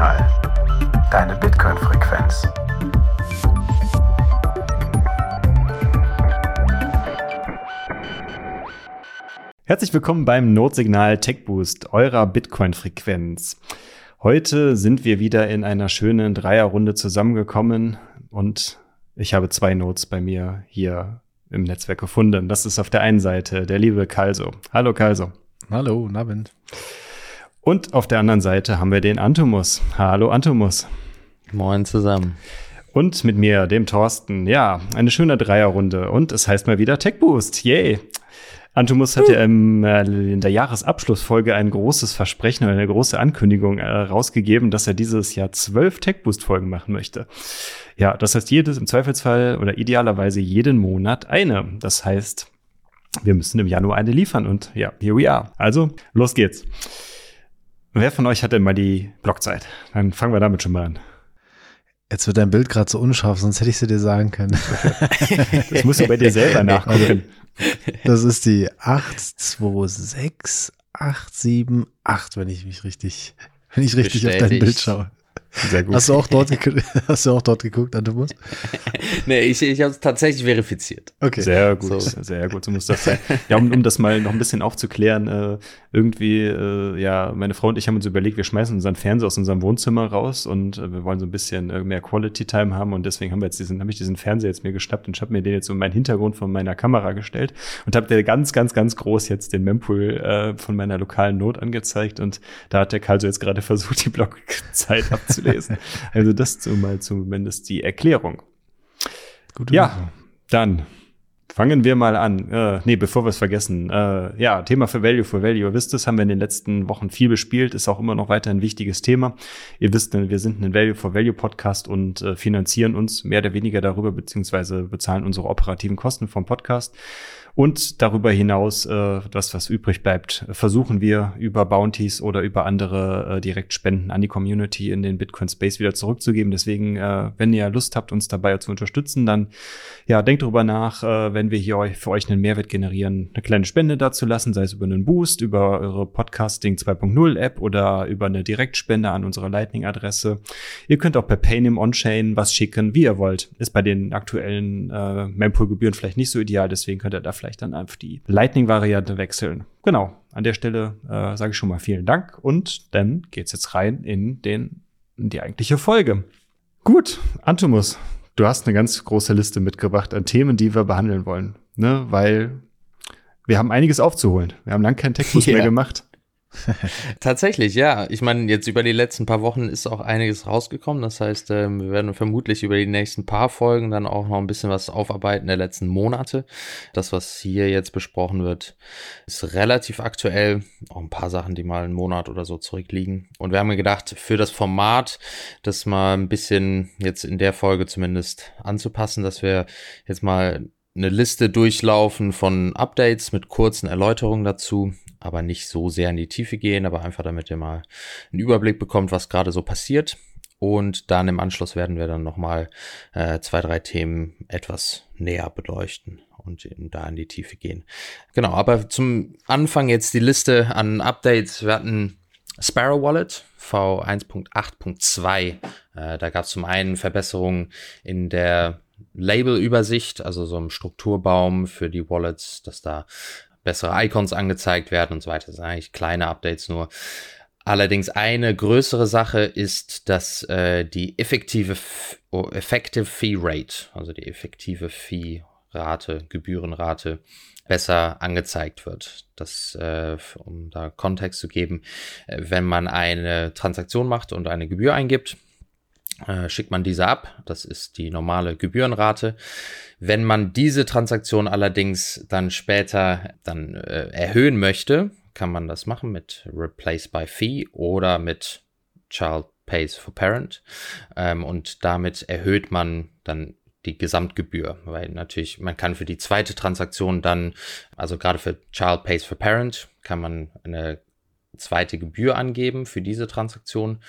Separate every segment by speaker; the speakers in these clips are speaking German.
Speaker 1: Notsignal. Deine Bitcoin-Frequenz.
Speaker 2: Herzlich willkommen beim Notsignal Tech Boost, eurer Bitcoin-Frequenz. Heute sind wir wieder in einer schönen Dreierrunde zusammengekommen und ich habe zwei Notes bei mir hier im Netzwerk gefunden. Das ist auf der einen Seite der liebe Kalso. Hallo Kalso.
Speaker 3: Hallo, Abend.
Speaker 2: Und auf der anderen Seite haben wir den Antomus. Hallo Antomus.
Speaker 4: Moin zusammen.
Speaker 2: Und mit mir, dem Thorsten. Ja, eine schöne Dreierrunde. Und es heißt mal wieder Tech Boost. Yay. Antomus hat ja im, äh, in der Jahresabschlussfolge ein großes Versprechen oder eine große Ankündigung äh, rausgegeben, dass er dieses Jahr zwölf Tech Boost Folgen machen möchte. Ja, das heißt jedes im Zweifelsfall oder idealerweise jeden Monat eine. Das heißt, wir müssen im Januar eine liefern und ja, here we are. Also, los geht's. Wer von euch hat denn mal die Blockzeit? Dann fangen wir damit schon mal an.
Speaker 3: Jetzt wird dein Bild gerade so unscharf, sonst hätte ich sie dir sagen können.
Speaker 2: das musst du bei dir selber nachgucken.
Speaker 3: Das ist die 826878, wenn ich mich richtig, wenn ich richtig Bestätigt. auf dein Bild schaue. Sehr gut. Hast du auch dort, hast du auch dort geguckt, Antomus?
Speaker 4: nee, ich, ich habe es tatsächlich verifiziert.
Speaker 2: Okay. Sehr gut, so. sehr gut, so muss das sein. Ja, um, um das mal noch ein bisschen aufzuklären, äh, irgendwie, äh, ja, meine Frau und ich haben uns überlegt, wir schmeißen unseren Fernseher aus unserem Wohnzimmer raus und äh, wir wollen so ein bisschen äh, mehr Quality Time haben und deswegen haben wir jetzt diesen, habe ich diesen Fernseher jetzt mir geschnappt und ich habe mir den jetzt um meinen Hintergrund von meiner Kamera gestellt und habe der ganz, ganz, ganz groß jetzt den Mempool äh, von meiner lokalen Not angezeigt und da hat der Karl so jetzt gerade versucht, die Blockzeit abzulesen. also das mal zumindest die Erklärung. Gute ja, Sache. dann Fangen wir mal an. Äh, nee, bevor wir es vergessen. Äh, ja, Thema für Value for Value. Ihr wisst es, haben wir in den letzten Wochen viel bespielt, ist auch immer noch weiter ein wichtiges Thema. Ihr wisst, wir sind ein Value for Value Podcast und äh, finanzieren uns mehr oder weniger darüber, beziehungsweise bezahlen unsere operativen Kosten vom Podcast. Und darüber hinaus, äh, das, was übrig bleibt, versuchen wir über Bounties oder über andere äh, Direktspenden an die Community in den Bitcoin Space wieder zurückzugeben. Deswegen, äh, wenn ihr Lust habt, uns dabei zu unterstützen, dann ja, denkt darüber nach, äh, wenn wir hier für euch einen Mehrwert generieren, eine kleine Spende dazu lassen, sei es über einen Boost, über eure Podcasting 2.0 App oder über eine Direktspende an unsere Lightning-Adresse. Ihr könnt auch per Paynim On-Chain was schicken, wie ihr wollt. Ist bei den aktuellen äh, Mempool-Gebühren vielleicht nicht so ideal, deswegen könnt ihr da vielleicht dann einfach die Lightning-Variante wechseln. Genau, an der Stelle äh, sage ich schon mal vielen Dank und dann geht's jetzt rein in den in die eigentliche Folge. Gut, Antomus, du hast eine ganz große Liste mitgebracht an Themen, die wir behandeln wollen, ne? Weil wir haben einiges aufzuholen. Wir haben lang keinen Textbus ja. mehr gemacht.
Speaker 4: Tatsächlich, ja. Ich meine, jetzt über die letzten paar Wochen ist auch einiges rausgekommen. Das heißt, äh, wir werden vermutlich über die nächsten paar Folgen dann auch noch ein bisschen was aufarbeiten der letzten Monate. Das, was hier jetzt besprochen wird, ist relativ aktuell. Auch ein paar Sachen, die mal einen Monat oder so zurückliegen. Und wir haben gedacht, für das Format, das mal ein bisschen jetzt in der Folge zumindest anzupassen, dass wir jetzt mal eine Liste durchlaufen von Updates mit kurzen Erläuterungen dazu aber nicht so sehr in die Tiefe gehen, aber einfach damit ihr mal einen Überblick bekommt, was gerade so passiert. Und dann im Anschluss werden wir dann nochmal äh, zwei, drei Themen etwas näher beleuchten und in, da in die Tiefe gehen. Genau, aber zum Anfang jetzt die Liste an Updates. Wir hatten Sparrow Wallet V1.8.2. Äh, da gab es zum einen Verbesserungen in der Label-Übersicht, also so einem Strukturbaum für die Wallets, dass da bessere Icons angezeigt werden und so weiter. Das sind eigentlich kleine Updates nur. Allerdings eine größere Sache ist, dass äh, die effektive oh, Effective Fee Rate, also die effektive Fee-Rate, Gebührenrate, besser angezeigt wird. Das, äh, um da Kontext zu geben, äh, wenn man eine Transaktion macht und eine Gebühr eingibt, äh, schickt man diese ab. Das ist die normale Gebührenrate. Wenn man diese Transaktion allerdings dann später dann äh, erhöhen möchte, kann man das machen mit Replace by Fee oder mit Child Pays for Parent. Ähm, und damit erhöht man dann die Gesamtgebühr, weil natürlich man kann für die zweite Transaktion dann, also gerade für Child Pays for Parent, kann man eine zweite Gebühr angeben für diese Transaktion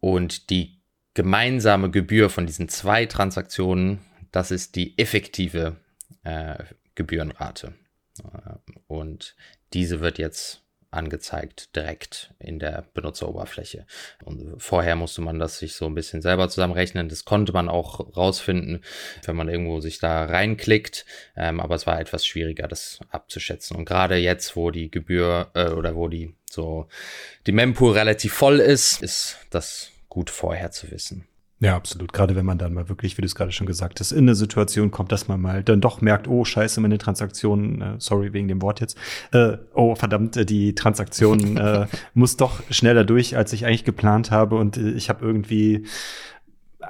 Speaker 4: und die gemeinsame Gebühr von diesen zwei Transaktionen, das ist die effektive äh, Gebührenrate. Äh, und diese wird jetzt angezeigt direkt in der Benutzeroberfläche. Und vorher musste man das sich so ein bisschen selber zusammenrechnen. Das konnte man auch rausfinden, wenn man irgendwo sich da reinklickt. Ähm, aber es war etwas schwieriger, das abzuschätzen. Und gerade jetzt, wo die Gebühr äh, oder wo die so die Mempool relativ voll ist, ist das gut vorher zu wissen.
Speaker 2: Ja, absolut. Gerade wenn man dann mal wirklich, wie du es gerade schon gesagt hast, in eine Situation kommt, dass man mal dann doch merkt, oh, scheiße, meine Transaktion, äh, sorry wegen dem Wort jetzt, äh, oh, verdammt, äh, die Transaktion äh, muss doch schneller durch, als ich eigentlich geplant habe und äh, ich habe irgendwie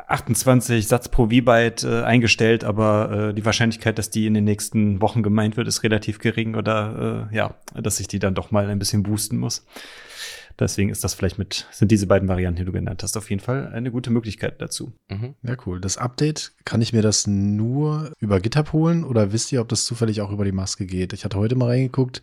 Speaker 2: 28 Satz pro V-Byte äh, eingestellt, aber äh, die Wahrscheinlichkeit, dass die in den nächsten Wochen gemeint wird, ist relativ gering oder äh, ja, dass ich die dann doch mal ein bisschen boosten muss. Deswegen ist das vielleicht mit, sind diese beiden Varianten, die du genannt hast, auf jeden Fall eine gute Möglichkeit dazu.
Speaker 3: Mhm. Ja, cool. Das Update, kann ich mir das nur über GitHub holen oder wisst ihr, ob das zufällig auch über die Maske geht? Ich hatte heute mal reingeguckt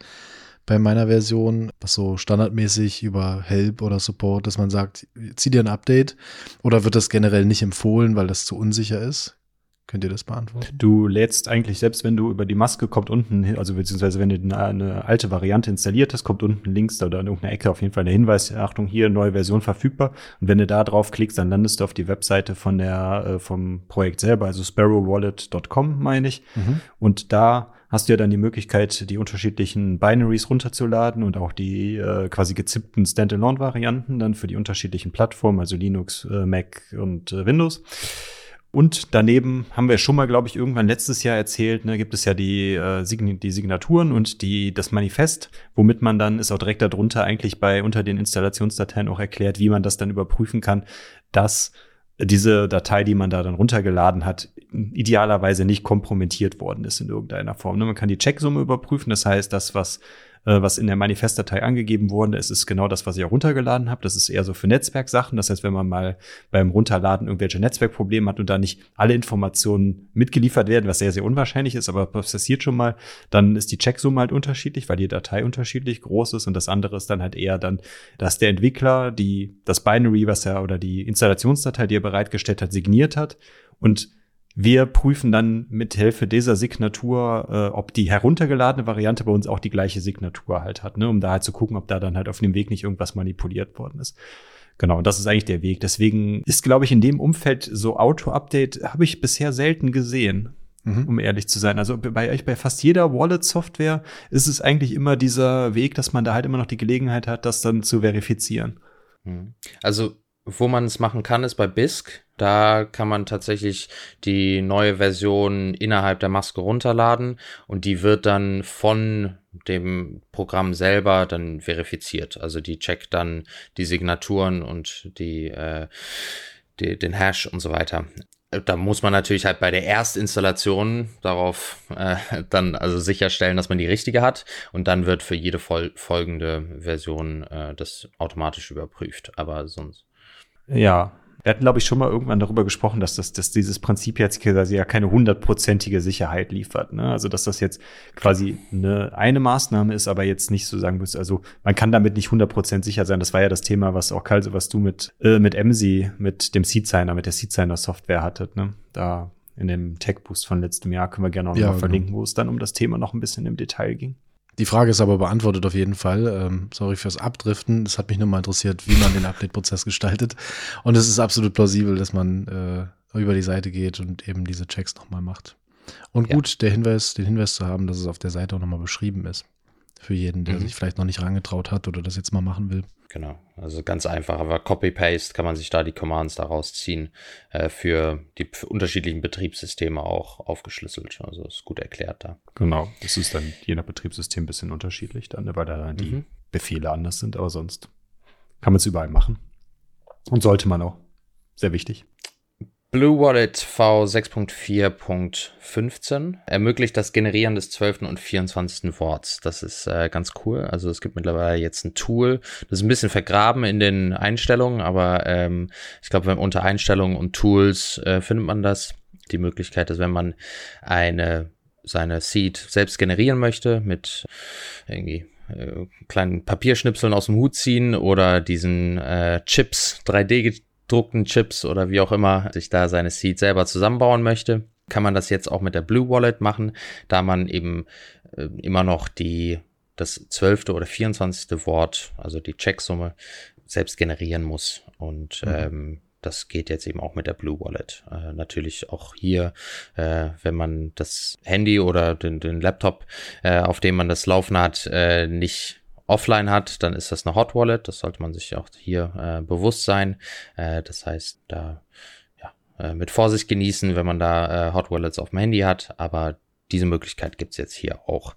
Speaker 3: bei meiner Version, was so standardmäßig über Help oder Support, dass man sagt, zieh dir ein Update oder wird das generell nicht empfohlen, weil das zu unsicher ist? Könnt ihr das beantworten?
Speaker 2: Du lädst eigentlich, selbst wenn du über die Maske kommt unten, also beziehungsweise wenn du eine, alte Variante installiert hast, kommt unten links oder in irgendeiner Ecke auf jeden Fall der Hinweis, Achtung, hier neue Version verfügbar. Und wenn du da drauf klickst, dann landest du auf die Webseite von der, äh, vom Projekt selber, also sparrowwallet.com, meine ich. Mhm. Und da hast du ja dann die Möglichkeit, die unterschiedlichen Binaries runterzuladen und auch die äh, quasi gezippten Standalone-Varianten dann für die unterschiedlichen Plattformen, also Linux, äh, Mac und äh, Windows. Und daneben haben wir schon mal, glaube ich, irgendwann letztes Jahr erzählt, ne, gibt es ja die, äh, Sign die Signaturen und die, das Manifest, womit man dann, ist auch direkt darunter eigentlich bei unter den Installationsdateien auch erklärt, wie man das dann überprüfen kann, dass diese Datei, die man da dann runtergeladen hat, idealerweise nicht kompromittiert worden ist in irgendeiner Form. Ne, man kann die Checksumme überprüfen, das heißt, das, was äh, was in der Manifestdatei angegeben wurde. Es ist genau das, was ich auch runtergeladen habe. Das ist eher so für Netzwerksachen. Das heißt, wenn man mal beim Runterladen irgendwelche Netzwerkprobleme hat und da nicht alle Informationen mitgeliefert werden, was sehr, sehr unwahrscheinlich ist, aber passiert schon mal, dann ist die Checksumme halt unterschiedlich, weil die Datei unterschiedlich groß ist und das andere ist dann halt eher dann, dass der Entwickler die, das Binary, was er oder die Installationsdatei, die er bereitgestellt hat, signiert hat und wir prüfen dann mit Hilfe dieser Signatur, äh, ob die heruntergeladene Variante bei uns auch die gleiche Signatur halt hat, ne? um da halt zu gucken, ob da dann halt auf dem Weg nicht irgendwas manipuliert worden ist. Genau, und das ist eigentlich der Weg. Deswegen ist, glaube ich, in dem Umfeld so Auto-Update habe ich bisher selten gesehen, mhm. um ehrlich zu sein. Also bei euch, bei fast jeder Wallet-Software ist es eigentlich immer dieser Weg, dass man da halt immer noch die Gelegenheit hat, das dann zu verifizieren.
Speaker 4: Mhm. Also wo man es machen kann, ist bei BISC. Da kann man tatsächlich die neue Version innerhalb der Maske runterladen und die wird dann von dem Programm selber dann verifiziert. Also die checkt dann die Signaturen und die, äh, die den Hash und so weiter da muss man natürlich halt bei der Erstinstallation darauf äh, dann also sicherstellen, dass man die richtige hat und dann wird für jede fol folgende Version äh, das automatisch überprüft. Aber sonst
Speaker 2: ja, wir hatten, glaube ich, schon mal irgendwann darüber gesprochen, dass, das, dass dieses Prinzip jetzt quasi ja keine hundertprozentige Sicherheit liefert. Ne? Also, dass das jetzt quasi eine, eine Maßnahme ist, aber jetzt nicht so sagen muss, also man kann damit nicht hundertprozent sicher sein. Das war ja das Thema, was auch Karl, was du mit, äh, mit MSI, mit dem Seed-Signer, mit der Seed-Signer-Software hattet. Ne? Da in dem Tech-Boost von letztem Jahr können wir gerne auch ja, noch mal genau. verlinken, wo es dann um das Thema noch ein bisschen im Detail ging.
Speaker 3: Die Frage ist aber beantwortet auf jeden Fall. Ähm, sorry fürs Abdriften. Es hat mich nur mal interessiert, wie man den Update-Prozess gestaltet. Und es ist absolut plausibel, dass man äh, über die Seite geht und eben diese Checks nochmal macht. Und gut, ja. der Hinweis, den Hinweis zu haben, dass es auf der Seite auch nochmal beschrieben ist. Für jeden, der mhm. sich vielleicht noch nicht rangetraut hat oder das jetzt mal machen will.
Speaker 4: Genau, also ganz einfach, aber Copy-Paste kann man sich da die Commands daraus ziehen, äh, für die für unterschiedlichen Betriebssysteme auch aufgeschlüsselt. Also ist gut erklärt da.
Speaker 2: Genau, das ist dann je nach Betriebssystem ein bisschen unterschiedlich dann, weil da die mhm. Befehle anders sind, aber sonst kann man es überall machen. Und sollte man auch. Sehr wichtig.
Speaker 4: Blue Wallet V6.4.15 ermöglicht das Generieren des 12. und 24. Worts. Das ist äh, ganz cool. Also es gibt mittlerweile jetzt ein Tool. Das ist ein bisschen vergraben in den Einstellungen, aber ähm, ich glaube, unter Einstellungen und Tools äh, findet man das. Die Möglichkeit, dass wenn man eine seine Seed selbst generieren möchte mit irgendwie äh, kleinen Papierschnipseln aus dem Hut ziehen oder diesen äh, Chips 3D gedruckten Chips oder wie auch immer sich da seine Seed selber zusammenbauen möchte, kann man das jetzt auch mit der Blue Wallet machen, da man eben äh, immer noch die das zwölfte oder 24. Wort, also die Checksumme, selbst generieren muss. Und mhm. ähm, das geht jetzt eben auch mit der Blue Wallet. Äh, natürlich auch hier, äh, wenn man das Handy oder den, den Laptop, äh, auf dem man das laufen hat, äh, nicht offline hat, dann ist das eine Hot Wallet. Das sollte man sich auch hier äh, bewusst sein. Äh, das heißt, da ja, äh, mit Vorsicht genießen, wenn man da äh, Hot Wallets auf dem Handy hat. Aber diese Möglichkeit gibt's jetzt hier auch.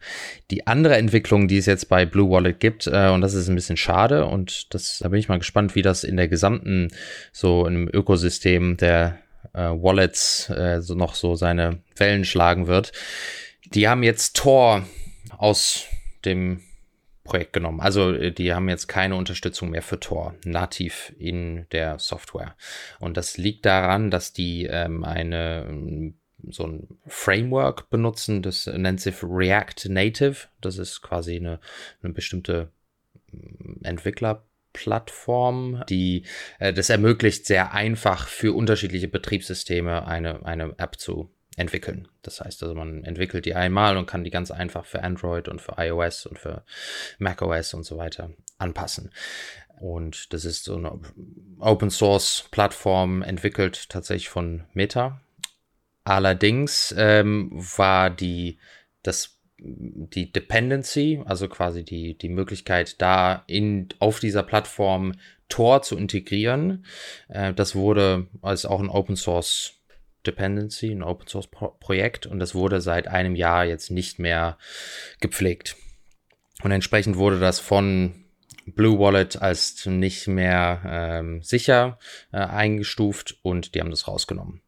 Speaker 4: Die andere Entwicklung, die es jetzt bei Blue Wallet gibt, äh, und das ist ein bisschen schade, und das, da bin ich mal gespannt, wie das in der gesamten, so einem Ökosystem der äh, Wallets äh, so noch so seine Wellen schlagen wird. Die haben jetzt Tor aus dem Projekt genommen. Also äh, die haben jetzt keine Unterstützung mehr für Tor nativ in der Software. Und das liegt daran, dass die ähm, eine so ein Framework benutzen, das nennt sich React Native. Das ist quasi eine, eine bestimmte mm, Entwicklerplattform, die äh, das ermöglicht, sehr einfach für unterschiedliche Betriebssysteme eine, eine App zu entwickeln. Das heißt also, man entwickelt die einmal und kann die ganz einfach für Android und für iOS und für macOS und so weiter anpassen. Und das ist so eine Open Source Plattform entwickelt tatsächlich von Meta. Allerdings ähm, war die, das, die Dependency, also quasi die, die Möglichkeit, da in, auf dieser Plattform Tor zu integrieren, äh, das wurde als auch ein Open Source Dependency, ein Open Source Pro Projekt und das wurde seit einem Jahr jetzt nicht mehr gepflegt. Und entsprechend wurde das von Blue Wallet als nicht mehr ähm, sicher äh, eingestuft und die haben das rausgenommen.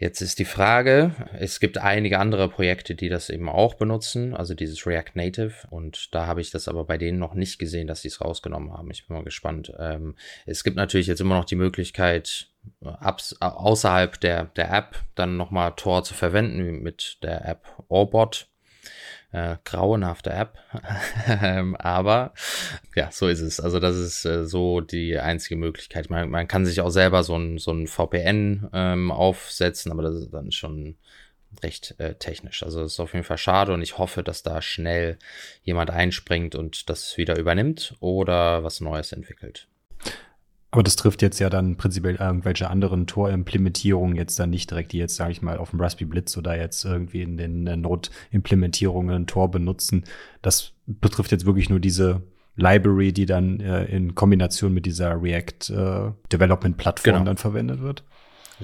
Speaker 4: Jetzt ist die Frage, es gibt einige andere Projekte, die das eben auch benutzen, also dieses React Native. Und da habe ich das aber bei denen noch nicht gesehen, dass sie es rausgenommen haben. Ich bin mal gespannt. Ähm, es gibt natürlich jetzt immer noch die Möglichkeit, abs außerhalb der, der App dann nochmal Tor zu verwenden mit der App Orbot äh, grauenhafte App. Ähm, aber ja, so ist es. Also das ist äh, so die einzige Möglichkeit. Man, man kann sich auch selber so ein, so ein VPN ähm, aufsetzen, aber das ist dann schon recht äh, technisch. Also ist auf jeden Fall schade und ich hoffe, dass da schnell jemand einspringt und das wieder übernimmt oder was Neues entwickelt.
Speaker 2: Aber das trifft jetzt ja dann prinzipiell irgendwelche anderen Tor-Implementierungen jetzt dann nicht direkt, die jetzt, sage ich mal, auf dem Raspberry Blitz oder jetzt irgendwie in den Node-Implementierungen Tor benutzen. Das betrifft jetzt wirklich nur diese Library, die dann äh, in Kombination mit dieser React äh, Development Plattform genau. dann verwendet wird.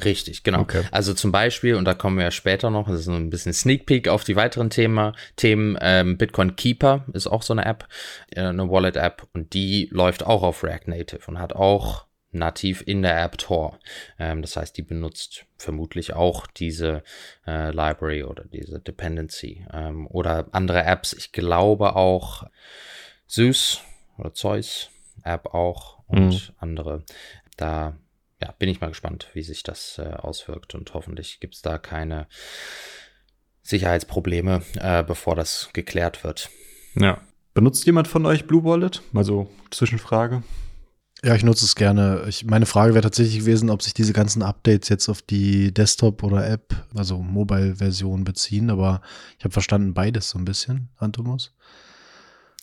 Speaker 4: Richtig, genau. Okay. Also zum Beispiel, und da kommen wir ja später noch, das ist ein bisschen Sneak Peek auf die weiteren Thema, Themen. Ähm, Bitcoin Keeper ist auch so eine App, äh, eine Wallet-App, und die läuft auch auf React Native und hat auch nativ in der App Tor. Ähm, das heißt, die benutzt vermutlich auch diese äh, Library oder diese Dependency ähm, oder andere Apps. Ich glaube auch Zeus oder Zeus App auch und mhm. andere. Da ja, bin ich mal gespannt, wie sich das äh, auswirkt und hoffentlich gibt es da keine Sicherheitsprobleme, äh, bevor das geklärt wird.
Speaker 2: Ja. Benutzt jemand von euch Blue Wallet? Also Zwischenfrage.
Speaker 3: Ja, ich nutze es gerne. Ich, meine Frage wäre tatsächlich gewesen, ob sich diese ganzen Updates jetzt auf die Desktop- oder App, also Mobile-Version beziehen, aber ich habe verstanden beides so ein bisschen, Antomus.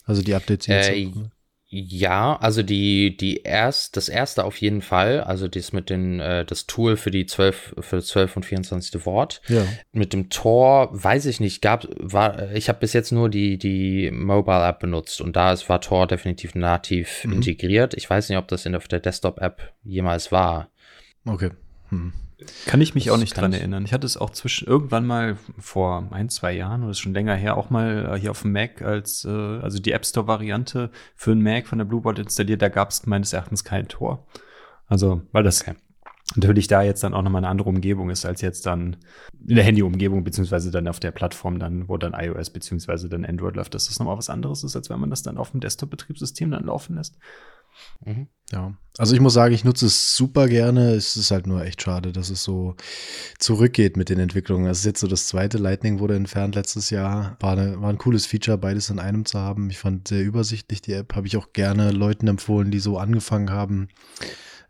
Speaker 3: Also die Updates, die jetzt
Speaker 4: äh, ja, also die, die erst, das erste auf jeden Fall, also das mit den, äh, das Tool für die 12, für das 12 und 24. Wort. Ja. Mit dem Tor, weiß ich nicht, gab, war, ich habe bis jetzt nur die, die Mobile App benutzt und da ist, war Tor definitiv nativ mhm. integriert. Ich weiß nicht, ob das in der, der Desktop App jemals war.
Speaker 3: Okay. Hm.
Speaker 2: Kann ich mich das auch nicht dran erinnern. Ich hatte es auch zwischen irgendwann mal vor ein, zwei Jahren oder schon länger her auch mal äh, hier auf dem Mac als, äh, also die App Store Variante für einen Mac von der Blueboard installiert. Da gab es meines Erachtens kein Tor. Also, weil das natürlich da jetzt dann auch nochmal eine andere Umgebung ist als jetzt dann in der Handy-Umgebung, beziehungsweise dann auf der Plattform dann, wo dann iOS beziehungsweise dann Android läuft, dass das nochmal was anderes ist, als wenn man das dann auf dem Desktop-Betriebssystem dann laufen lässt.
Speaker 3: Mhm. Ja, also ich muss sagen, ich nutze es super gerne. Es ist halt nur echt schade, dass es so zurückgeht mit den Entwicklungen. Das ist jetzt so das zweite Lightning wurde entfernt letztes Jahr. War, eine, war ein cooles Feature, beides in einem zu haben. Ich fand sehr übersichtlich die App. Habe ich auch gerne Leuten empfohlen, die so angefangen haben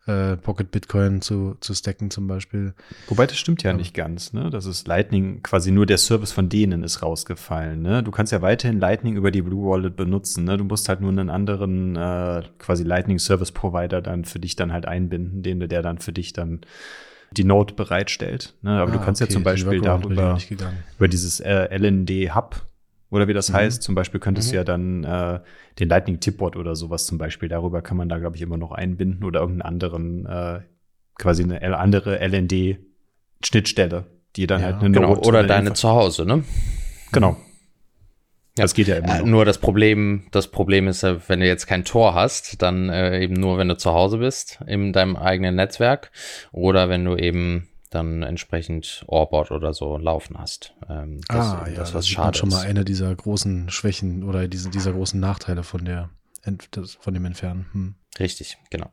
Speaker 3: äh, Pocket Bitcoin zu, zu stacken zum Beispiel.
Speaker 2: Wobei das stimmt ja, ja, nicht ganz, ne? Das ist Lightning quasi nur der Service von denen ist rausgefallen, ne? Du kannst ja weiterhin Lightning über die Blue Wallet benutzen, ne? Du musst halt nur einen anderen äh, quasi Lightning Service Provider dann für dich dann halt einbinden, den der dann für dich dann die Node bereitstellt. Ne? Aber ah, du kannst okay. ja zum Beispiel darüber über dieses äh, LND Hub oder wie das mhm. heißt, zum Beispiel könntest mhm. du ja dann äh, den Lightning Tipbot oder sowas zum Beispiel, darüber kann man da, glaube ich, immer noch einbinden oder irgendeinen anderen, äh, quasi eine andere LND-Schnittstelle, die dann ja, halt eine
Speaker 4: genau. Node Oder deine zu Hause, ne?
Speaker 2: Genau. Ja, das geht ja immer.
Speaker 4: Äh, nur das Problem, das Problem ist, wenn du jetzt kein Tor hast, dann äh, eben nur, wenn du zu Hause bist in deinem eigenen Netzwerk oder wenn du eben dann entsprechend Orbot oder so laufen hast.
Speaker 3: Ähm, das, ah, ja, das, was schade ist. schon mal eine dieser großen Schwächen oder diese, dieser großen Nachteile von, der, von dem Entfernen. Hm.
Speaker 4: Richtig, genau.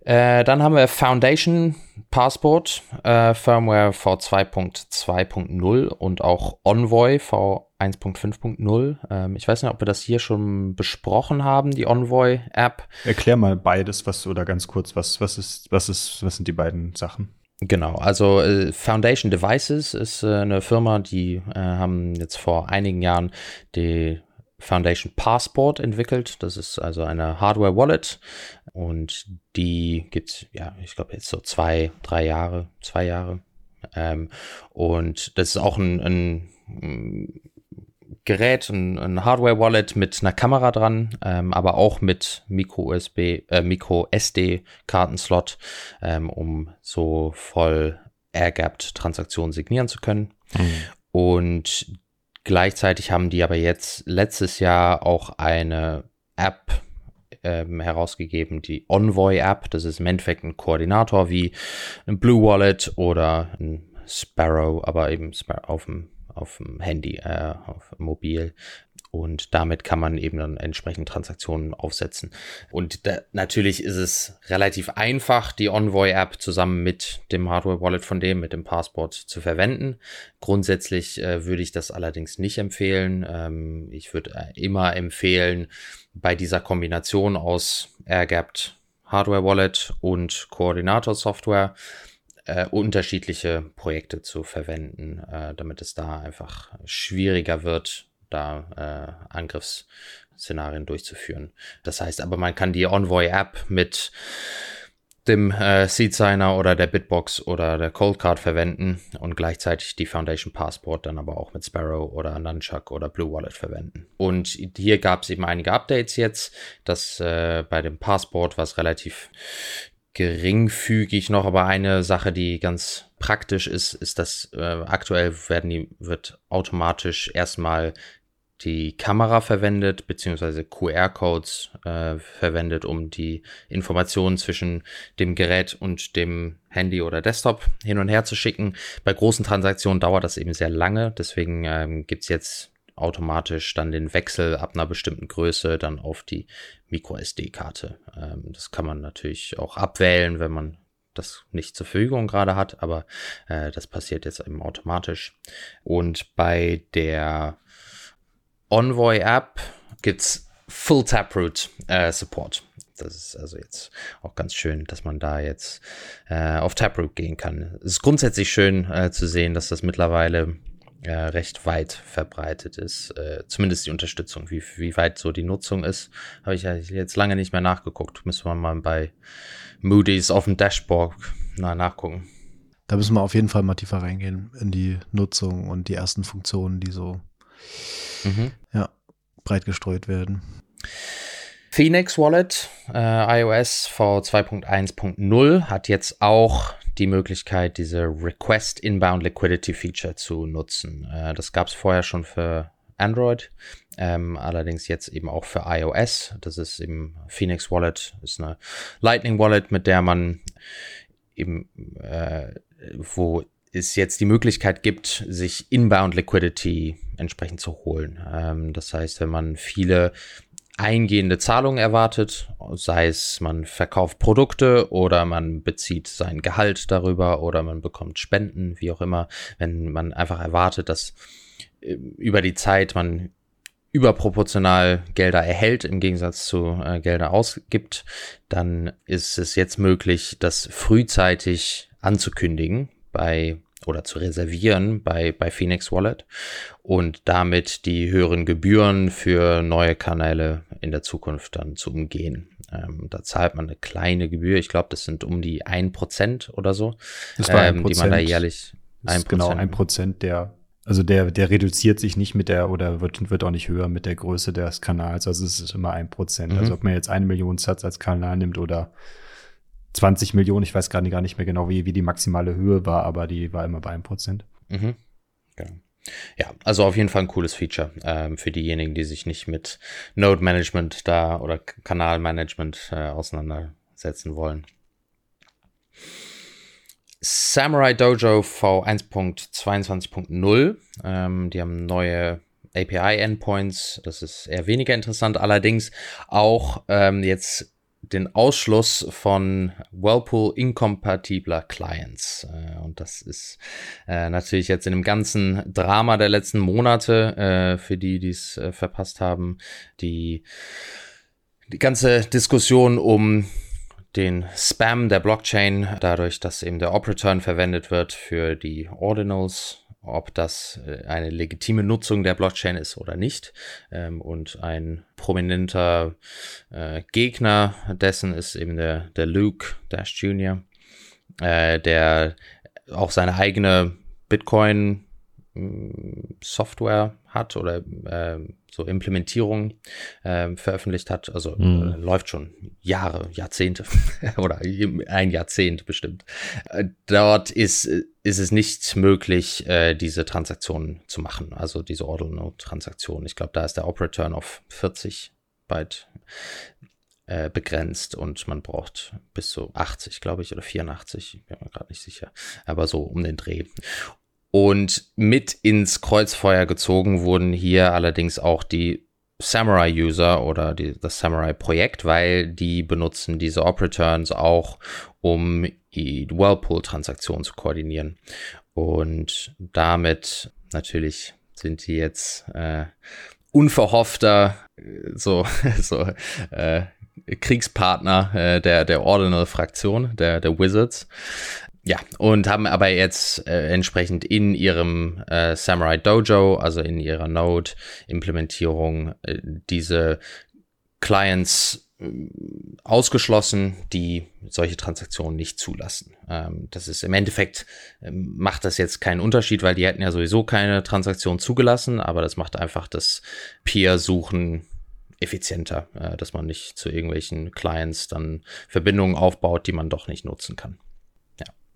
Speaker 4: Äh, dann haben wir Foundation Passport, äh, Firmware V2.2.0 und auch Envoy v 1.5.0. Ähm, ich weiß nicht, ob wir das hier schon besprochen haben, die Envoy-App.
Speaker 2: Erklär mal beides, was oder ganz kurz, was, was ist, was ist, was sind die beiden Sachen?
Speaker 4: Genau, also äh, Foundation Devices ist äh, eine Firma, die äh, haben jetzt vor einigen Jahren die Foundation Passport entwickelt. Das ist also eine Hardware Wallet und die gibt es, ja, ich glaube jetzt so zwei, drei Jahre, zwei Jahre. Ähm, und das ist auch ein, ein Gerät, ein, ein Hardware-Wallet mit einer Kamera dran, ähm, aber auch mit Micro-USB, äh, Micro-SD-Kartenslot, ähm, um so voll air-gapped Transaktionen signieren zu können. Mhm. Und Gleichzeitig haben die aber jetzt letztes Jahr auch eine App ähm, herausgegeben, die Envoy App. Das ist im Endeffekt ein Koordinator wie ein Blue Wallet oder ein Sparrow, aber eben auf dem, auf dem Handy, äh, auf mobil, und damit kann man eben dann entsprechend Transaktionen aufsetzen. Und da, natürlich ist es relativ einfach, die Envoy-App zusammen mit dem Hardware-Wallet von dem, mit dem Passport zu verwenden. Grundsätzlich äh, würde ich das allerdings nicht empfehlen. Ähm, ich würde äh, immer empfehlen, bei dieser Kombination aus AirGapped Hardware-Wallet und Koordinator-Software äh, unterschiedliche Projekte zu verwenden, äh, damit es da einfach schwieriger wird, da äh, Angriffsszenarien durchzuführen. Das heißt aber, man kann die Envoy-App mit dem äh, Seed Signer oder der Bitbox oder der Cold Card verwenden und gleichzeitig die Foundation Passport dann aber auch mit Sparrow oder Nunchuck oder Blue Wallet verwenden. Und hier gab es eben einige Updates jetzt, dass äh, bei dem Passport was relativ geringfügig noch, aber eine Sache, die ganz praktisch ist, ist, dass äh, aktuell werden die, wird automatisch erstmal die Kamera verwendet, beziehungsweise QR-Codes äh, verwendet, um die Informationen zwischen dem Gerät und dem Handy oder Desktop hin und her zu schicken. Bei großen Transaktionen dauert das eben sehr lange, deswegen ähm, gibt jetzt automatisch dann den Wechsel ab einer bestimmten Größe dann auf die MicroSD-Karte. Ähm, das kann man natürlich auch abwählen, wenn man das nicht zur Verfügung gerade hat, aber äh, das passiert jetzt eben automatisch. Und bei der Envoy App gibt's Full Taproot äh, Support. Das ist also jetzt auch ganz schön, dass man da jetzt äh, auf Taproot gehen kann. Es ist grundsätzlich schön äh, zu sehen, dass das mittlerweile äh, recht weit verbreitet ist. Äh, zumindest die Unterstützung. Wie, wie weit so die Nutzung ist, habe ich ja jetzt lange nicht mehr nachgeguckt. Müssen wir mal bei Moody's auf dem Dashboard na, nachgucken.
Speaker 3: Da müssen wir auf jeden Fall mal tiefer reingehen in die Nutzung und die ersten Funktionen, die so mhm. ja, breit gestreut werden.
Speaker 4: Phoenix Wallet, äh, iOS V2.1.0 hat jetzt auch die Möglichkeit, diese Request Inbound Liquidity Feature zu nutzen. Äh, das gab es vorher schon für Android, ähm, allerdings jetzt eben auch für iOS. Das ist eben Phoenix Wallet, ist eine Lightning Wallet, mit der man eben, äh, wo es jetzt die Möglichkeit gibt, sich Inbound Liquidity entsprechend zu holen. Ähm, das heißt, wenn man viele eingehende Zahlungen erwartet, sei es man verkauft Produkte oder man bezieht sein Gehalt darüber oder man bekommt Spenden, wie auch immer, wenn man einfach erwartet, dass äh, über die Zeit man überproportional Gelder erhält im Gegensatz zu äh, Gelder ausgibt, dann ist es jetzt möglich, das frühzeitig anzukündigen bei oder zu reservieren bei, bei Phoenix Wallet und damit die höheren Gebühren für neue Kanäle in der Zukunft dann zu umgehen. Ähm, da zahlt man eine kleine Gebühr, ich glaube, das sind um die ein Prozent oder so,
Speaker 2: Das war
Speaker 4: ähm, die man da jährlich
Speaker 2: Das ist genau ein Prozent der, also der, der reduziert sich nicht mit der oder wird, wird auch nicht höher mit der Größe des Kanals. Also es ist immer ein Prozent.
Speaker 4: Mhm.
Speaker 2: Also ob man jetzt eine Million Satz als Kanal nimmt oder 20 Millionen, ich weiß gerade gar nicht mehr genau, wie, wie die maximale Höhe war, aber die war immer bei einem Prozent.
Speaker 4: Mhm. Genau. Ja, also auf jeden Fall ein cooles Feature ähm, für diejenigen, die sich nicht mit Node Management da oder Kanalmanagement äh, auseinandersetzen wollen. Samurai Dojo V1.22.0. Ähm, die haben neue API-Endpoints. Das ist eher weniger interessant. Allerdings auch ähm, jetzt den Ausschluss von Whirlpool inkompatibler Clients. Äh, und das ist äh, natürlich jetzt in dem ganzen Drama der letzten Monate, äh, für die, die es verpasst haben, die, die ganze Diskussion um den Spam der Blockchain, dadurch, dass eben der Op-Return verwendet wird für die Ordinals, ob das äh, eine legitime Nutzung der Blockchain ist oder nicht. Ähm, und ein prominenter äh, Gegner dessen ist eben der, der Luke Dash Jr., äh, der auch seine eigene Bitcoin mh, Software hat oder äh, so Implementierung äh, veröffentlicht hat. Also
Speaker 2: Mhm.
Speaker 4: äh, läuft schon Jahre, Jahrzehnte oder ein Jahrzehnt bestimmt. Äh, dort ist, ist es nicht möglich, äh, diese Transaktionen zu machen, also diese Ordinal-Transaktionen. Ich glaube, da ist der Op-Return auf 40 Byte äh, begrenzt und man braucht bis zu 80, glaube ich, oder 84, ich bin mir gerade nicht sicher, aber so um den Dreh. Und mit ins Kreuzfeuer gezogen wurden hier allerdings auch die Samurai-User oder die, das Samurai-Projekt, weil die benutzen diese Op-Returns auch, um die Whirlpool-Transaktionen zu koordinieren. Und damit natürlich sind die jetzt äh, unverhoffter äh, so, so äh, Kriegspartner äh, der, der Ordinal-Fraktion, der, der Wizards. Ja, und haben aber jetzt äh, entsprechend in ihrem äh, Samurai Dojo, also in ihrer Node-Implementierung, äh, diese Clients äh, ausgeschlossen, die solche Transaktionen nicht zulassen. Ähm, das ist im Endeffekt, ähm, macht das jetzt keinen Unterschied, weil die hätten ja sowieso keine Transaktion zugelassen, aber das macht einfach das Peer-Suchen effizienter, äh, dass man nicht zu irgendwelchen Clients dann Verbindungen aufbaut, die man doch nicht nutzen kann.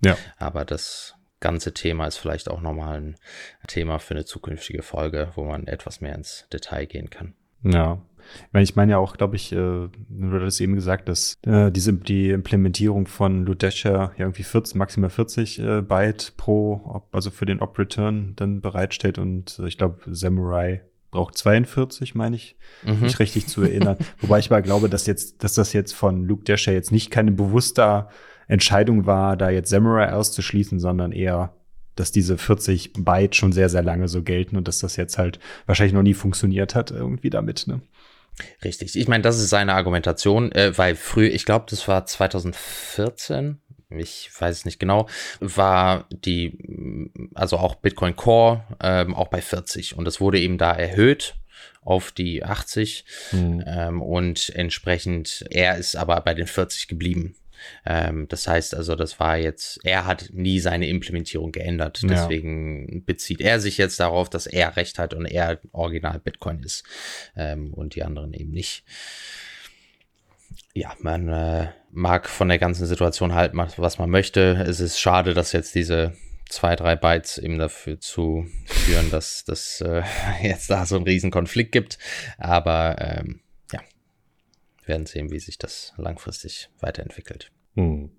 Speaker 2: Ja.
Speaker 4: Aber das ganze Thema ist vielleicht auch nochmal ein Thema für eine zukünftige Folge, wo man etwas mehr ins Detail gehen kann.
Speaker 2: Ja. Ich meine ja auch, glaube ich, äh, du hattest eben gesagt, dass äh, diese, die Implementierung von Ludesha ja irgendwie 40, maximal 40 äh, Byte pro, also für den Op-Return dann bereitstellt und äh, ich glaube, Samurai braucht 42, meine ich,
Speaker 4: Mhm.
Speaker 2: mich richtig zu erinnern. Wobei ich aber glaube, dass jetzt, dass das jetzt von Luke Dasher jetzt nicht keine bewusster Entscheidung war, da jetzt Samurai auszuschließen, sondern eher, dass diese 40 Byte schon sehr, sehr lange so gelten und dass das jetzt halt wahrscheinlich noch nie funktioniert hat irgendwie damit, ne?
Speaker 4: Richtig. Ich meine, das ist seine Argumentation, äh, weil früh, ich glaube, das war 2014, ich weiß es nicht genau, war die, also auch Bitcoin Core ähm, auch bei 40 und das wurde eben da erhöht auf die 80 ähm, und entsprechend, er ist aber bei den 40 geblieben. Ähm, das heißt also, das war jetzt, er hat nie seine Implementierung geändert.
Speaker 2: Ja.
Speaker 4: Deswegen bezieht er sich jetzt darauf, dass er Recht hat und er original Bitcoin ist ähm, und die anderen eben nicht. Ja, man äh, mag von der ganzen Situation halten, was man möchte. Es ist schade, dass jetzt diese zwei, drei Bytes eben dafür zu führen, dass das äh, jetzt da so einen riesen Konflikt gibt. Aber ähm, werden sehen, wie sich das langfristig weiterentwickelt.
Speaker 2: Hm.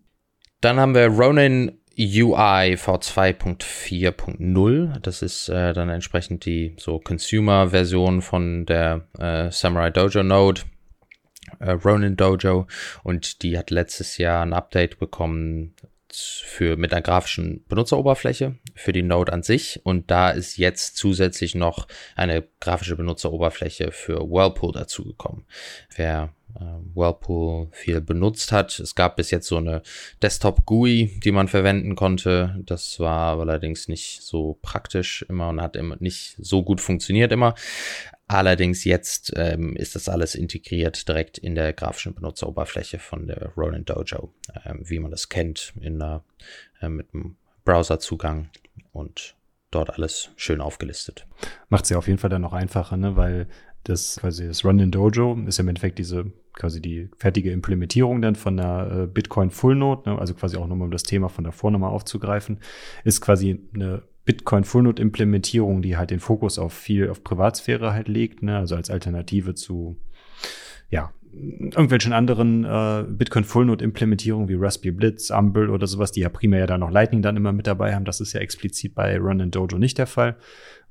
Speaker 4: Dann haben wir Ronin UI V2.4.0. Das ist äh, dann entsprechend die so Consumer-Version von der äh, Samurai Dojo Node, äh, Ronin Dojo. Und die hat letztes Jahr ein Update bekommen für mit einer grafischen Benutzeroberfläche für die Node an sich und da ist jetzt zusätzlich noch eine grafische Benutzeroberfläche für Whirlpool dazugekommen. Wer äh, Whirlpool viel benutzt hat. Es gab bis jetzt so eine Desktop GUI, die man verwenden konnte. Das war allerdings nicht so praktisch immer und hat immer nicht so gut funktioniert immer. Allerdings jetzt ähm, ist das alles integriert direkt in der grafischen Benutzeroberfläche von der Ronin Dojo, ähm, wie man das kennt, in der, äh, mit einem Browserzugang und dort alles schön aufgelistet.
Speaker 2: Macht es ja auf jeden Fall dann noch einfacher, ne? weil das quasi das Ronin Dojo ist ja im Endeffekt diese quasi die fertige Implementierung dann von der äh, Bitcoin Full Node, ne? also quasi auch nochmal um das Thema von davor nochmal aufzugreifen, ist quasi eine Bitcoin Full Node Implementierung, die halt den Fokus auf viel auf Privatsphäre halt legt, ne? also als Alternative zu ja, irgendwelchen anderen äh, Bitcoin Full Node Implementierungen wie Raspberry Blitz, Umbrel oder sowas, die ja primär ja dann noch Lightning dann immer mit dabei haben. Das ist ja explizit bei Run and Dojo nicht der Fall.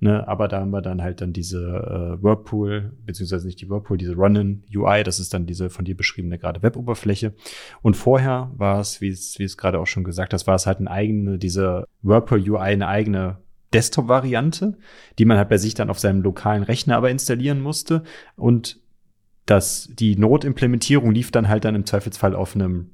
Speaker 2: Ne? Aber da haben wir dann halt dann diese äh, Whirlpool, beziehungsweise nicht die Whirlpool, diese Run-in UI, das ist dann diese von dir beschriebene gerade Web-Oberfläche. Und vorher war es, wie es, wie es gerade auch schon gesagt hast, war es halt eine eigene, diese Whirlpool UI, eine eigene Desktop-Variante, die man halt bei sich dann auf seinem lokalen Rechner aber installieren musste. Und dass die Node-Implementierung lief dann halt dann im Zweifelsfall auf einem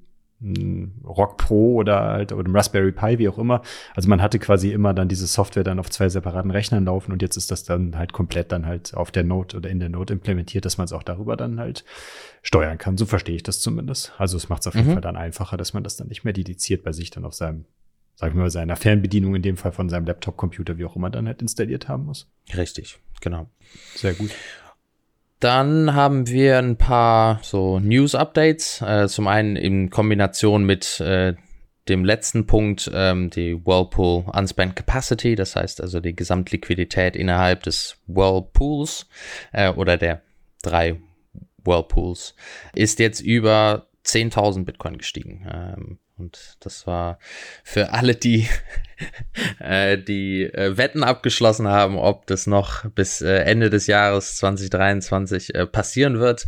Speaker 2: Rock Pro oder halt oder dem Raspberry Pi, wie auch immer. Also man hatte quasi immer dann diese Software dann auf zwei separaten Rechnern laufen und jetzt ist das dann halt komplett dann halt auf der Node oder in der Node implementiert, dass man es auch darüber dann halt steuern kann. So verstehe ich das zumindest. Also es macht es auf jeden mhm. Fall dann einfacher, dass man das dann nicht mehr dediziert bei sich dann auf seinem sagen wir mal, seiner Fernbedienung, in dem Fall von seinem Laptop-Computer, wie auch immer, dann halt installiert haben muss.
Speaker 4: Richtig, genau.
Speaker 2: Sehr gut.
Speaker 4: Dann haben wir ein paar so News-Updates. Äh, zum einen in Kombination mit äh, dem letzten Punkt, ähm, die Whirlpool Unspent Capacity, das heißt also die Gesamtliquidität innerhalb des Whirlpools äh, oder der drei Whirlpools, ist jetzt über 10.000 Bitcoin gestiegen. Ähm, und das war für alle, die äh, die äh, Wetten abgeschlossen haben, ob das noch bis äh, Ende des Jahres 2023 äh, passieren wird.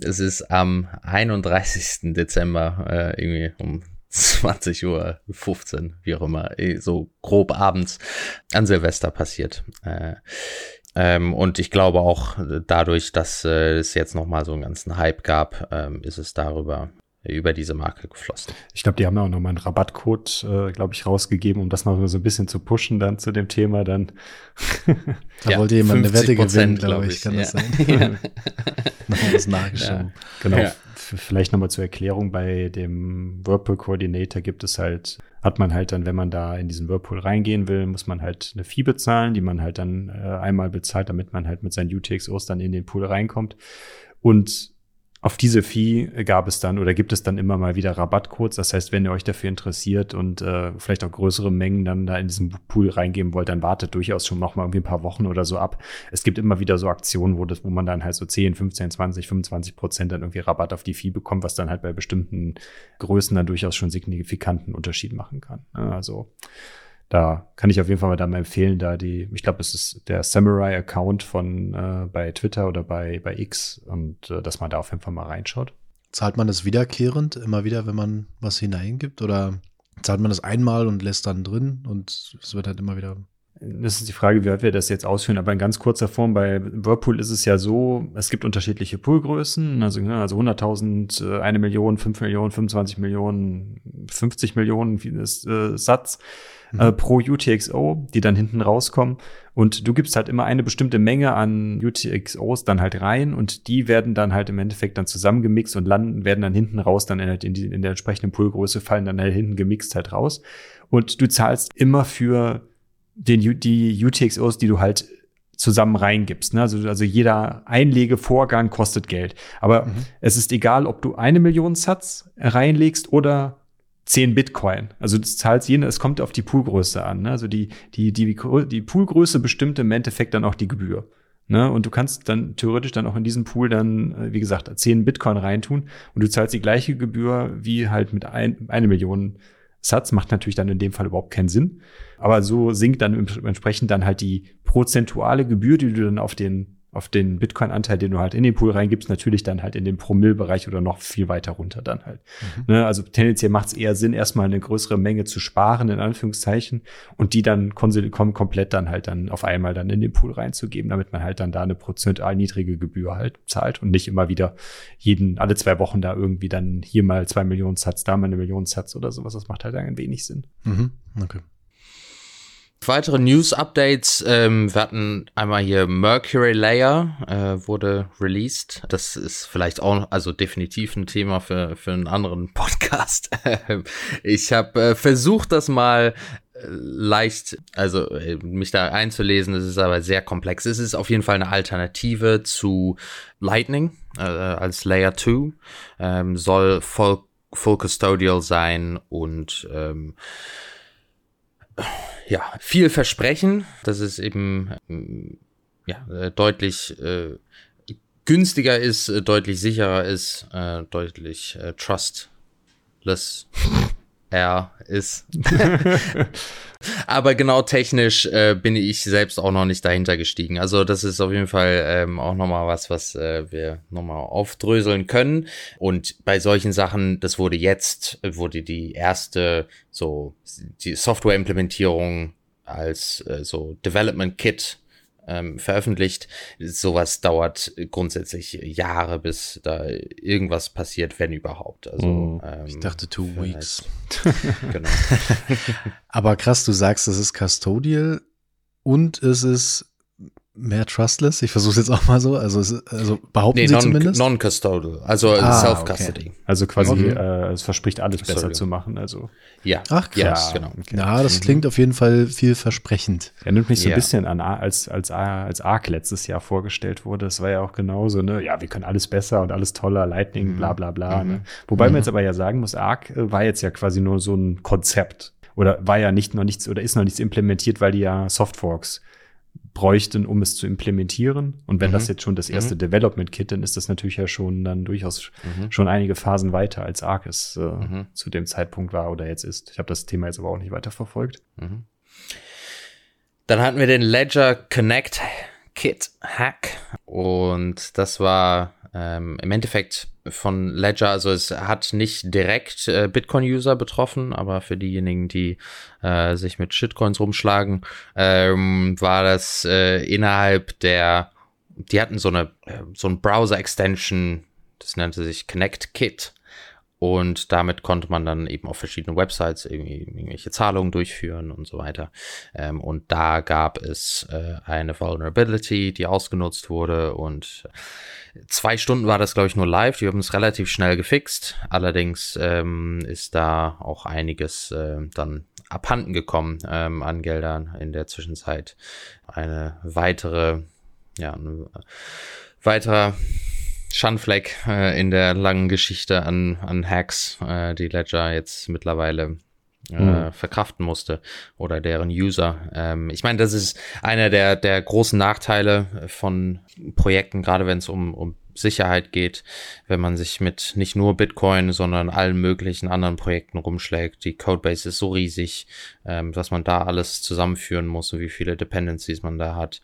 Speaker 4: Es ist am 31. Dezember äh, irgendwie um 20 Uhr 15, wie auch immer, eh, so grob abends an Silvester passiert. Äh, ähm, und ich glaube auch dadurch, dass äh, es jetzt nochmal so einen ganzen Hype gab, ähm, ist es darüber über diese Marke geflossen.
Speaker 2: Ich glaube, die haben auch nochmal einen Rabattcode, äh, glaube ich, rausgegeben, um das noch so ein bisschen zu pushen dann zu dem Thema dann.
Speaker 3: da ja, wollte jemand eine Wette gewinnen, glaube ich, kann ja. das sein? ja.
Speaker 2: Nochmal was nachgeschaut. Ja. Genau. Ja. Vielleicht nochmal zur Erklärung, bei dem Whirlpool Coordinator gibt es halt, hat man halt dann, wenn man da in diesen Whirlpool reingehen will, muss man halt eine Fee bezahlen, die man halt dann äh, einmal bezahlt, damit man halt mit seinen UTXOs dann in den Pool reinkommt. Und auf diese Fee gab es dann oder gibt es dann immer mal wieder Rabattcodes. Das heißt, wenn ihr euch dafür interessiert und äh, vielleicht auch größere Mengen dann da in diesen Pool reingeben wollt, dann wartet durchaus schon noch mal irgendwie ein paar Wochen oder so ab. Es gibt immer wieder so Aktionen, wo, das, wo man dann halt so 10, 15, 20, 25 Prozent dann irgendwie Rabatt auf die Fee bekommt, was dann halt bei bestimmten Größen dann durchaus schon signifikanten Unterschied machen kann. Also da kann ich auf jeden Fall mal da mal empfehlen, da die, ich glaube, es ist der Samurai-Account von äh, bei Twitter oder bei, bei X und äh, dass man da auf jeden Fall mal reinschaut.
Speaker 3: Zahlt man das wiederkehrend, immer wieder, wenn man was hineingibt? Oder zahlt man das einmal und lässt dann drin und es wird halt immer wieder
Speaker 2: das ist die Frage, wie wir das jetzt ausführen, aber in ganz kurzer Form, bei Whirlpool ist es ja so, es gibt unterschiedliche Poolgrößen, also, ne, also 100.000, 1 Million, 5 Millionen, 25 Millionen, 50 Millionen äh, Satz mhm. äh, pro UTXO, die dann hinten rauskommen. Und du gibst halt immer eine bestimmte Menge an UTXOs dann halt rein und die werden dann halt im Endeffekt dann zusammengemixt und landen, werden dann hinten raus, dann in, die, in der entsprechenden Poolgröße fallen dann halt hinten gemixt halt raus. Und du zahlst immer für den, die UTXOs, die du halt zusammen reingibst. Ne? Also, also jeder Einlegevorgang kostet Geld. Aber mhm. es ist egal, ob du eine Million Satz reinlegst oder 10 Bitcoin. Also das zahlst jeden, es kommt auf die Poolgröße an. Ne? Also die, die, die, die Poolgröße bestimmt im Endeffekt dann auch die Gebühr. Ne? Und du kannst dann theoretisch dann auch in diesen Pool dann, äh, wie gesagt, 10 Bitcoin reintun und du zahlst die gleiche Gebühr wie halt mit ein, eine Million Satz. Macht natürlich dann in dem Fall überhaupt keinen Sinn. Aber so sinkt dann entsprechend dann halt die prozentuale Gebühr, die du dann auf den auf den Bitcoin-Anteil, den du halt in den Pool reingibst, natürlich dann halt in den Promille-Bereich oder noch viel weiter runter dann halt. Mhm. Ne, also tendenziell macht es eher Sinn, erstmal eine größere Menge zu sparen, in Anführungszeichen, und die dann kom komplett dann halt dann auf einmal dann in den Pool reinzugeben, damit man halt dann da eine prozentual niedrige Gebühr halt zahlt und nicht immer wieder jeden, alle zwei Wochen da irgendwie dann hier mal zwei Millionen Satz, da mal eine Million Satz oder sowas. Das macht halt dann ein wenig Sinn.
Speaker 3: Mhm. Okay.
Speaker 4: Weitere News-Updates. Ähm, wir hatten einmal hier Mercury Layer äh, wurde released. Das ist vielleicht auch, also definitiv ein Thema für, für einen anderen Podcast. ich habe äh, versucht, das mal äh, leicht, also äh, mich da einzulesen. Es ist aber sehr komplex. Es ist auf jeden Fall eine Alternative zu Lightning äh, als Layer 2. Ähm, soll voll, full custodial sein und ähm, ja, viel versprechen. Das ist eben ähm, ja, äh, deutlich äh, günstiger ist, äh, deutlich sicherer ist, äh, deutlich äh, trustless er ist. Aber genau technisch äh, bin ich selbst auch noch nicht dahinter gestiegen. Also das ist auf jeden Fall ähm, auch nochmal was, was äh, wir nochmal aufdröseln können. Und bei solchen Sachen, das wurde jetzt, wurde die erste so die Software-Implementierung als äh, so Development Kit ähm, veröffentlicht. Sowas dauert grundsätzlich Jahre, bis da irgendwas passiert, wenn überhaupt. Also,
Speaker 3: oh, ähm, ich dachte two weeks. genau. Aber krass, du sagst, es ist custodial und es ist mehr trustless. Ich versuche es jetzt auch mal so. Also, also behaupten nee, sie non, zumindest.
Speaker 4: Non-custodial, also ah,
Speaker 2: Self-Custody. Okay. Also quasi, okay. äh, es verspricht alles besser zu machen. Also
Speaker 4: ja.
Speaker 3: Ach krass. Ja, genau. Okay. Ja, das mhm. klingt auf jeden Fall vielversprechend.
Speaker 2: Erinnert mich so ein bisschen an, als, als, als Arc letztes Jahr vorgestellt wurde. Das war ja auch genauso, ne? Ja, wir können alles besser und alles toller, Lightning, mhm. bla bla bla. Mhm. Ne? Wobei man mhm. jetzt aber ja sagen muss, Arc war jetzt ja quasi nur so ein Konzept. Oder war ja nicht noch nichts oder ist noch nichts implementiert, weil die ja Softforks bräuchten, um es zu implementieren. Und wenn mhm. das jetzt schon das erste mhm. Development Kit, dann ist das natürlich ja schon dann durchaus mhm. schon einige Phasen weiter, als Arc es äh, mhm. zu dem Zeitpunkt war oder jetzt ist. Ich habe das Thema jetzt aber auch nicht weiter verfolgt. Mhm.
Speaker 4: Dann hatten wir den Ledger Connect Kit Hack und das war ähm, im Endeffekt von Ledger, also es hat nicht direkt äh, Bitcoin-User betroffen, aber für diejenigen, die äh, sich mit Shitcoins rumschlagen, ähm, war das äh, innerhalb der, die hatten so eine äh, so ein Browser-Extension, das nannte sich Connect Kit. Und damit konnte man dann eben auf verschiedenen Websites irgendwelche Zahlungen durchführen und so weiter. Ähm, und da gab es äh, eine Vulnerability, die ausgenutzt wurde und Zwei Stunden war das, glaube ich, nur live. Die haben es relativ schnell gefixt. Allerdings ähm, ist da auch einiges äh, dann abhanden gekommen ähm, an Geldern in der Zwischenzeit. Eine weitere, ja, ein weiterer Schandfleck äh, in der langen Geschichte an, an Hacks, äh, die Ledger jetzt mittlerweile äh, mhm. verkraften musste oder deren User. Ähm, ich meine, das ist einer der, der großen Nachteile von Projekten, gerade wenn es um, um Sicherheit geht, wenn man sich mit nicht nur Bitcoin, sondern allen möglichen anderen Projekten rumschlägt. Die Codebase ist so riesig, ähm, dass man da alles zusammenführen muss und wie viele Dependencies man da hat.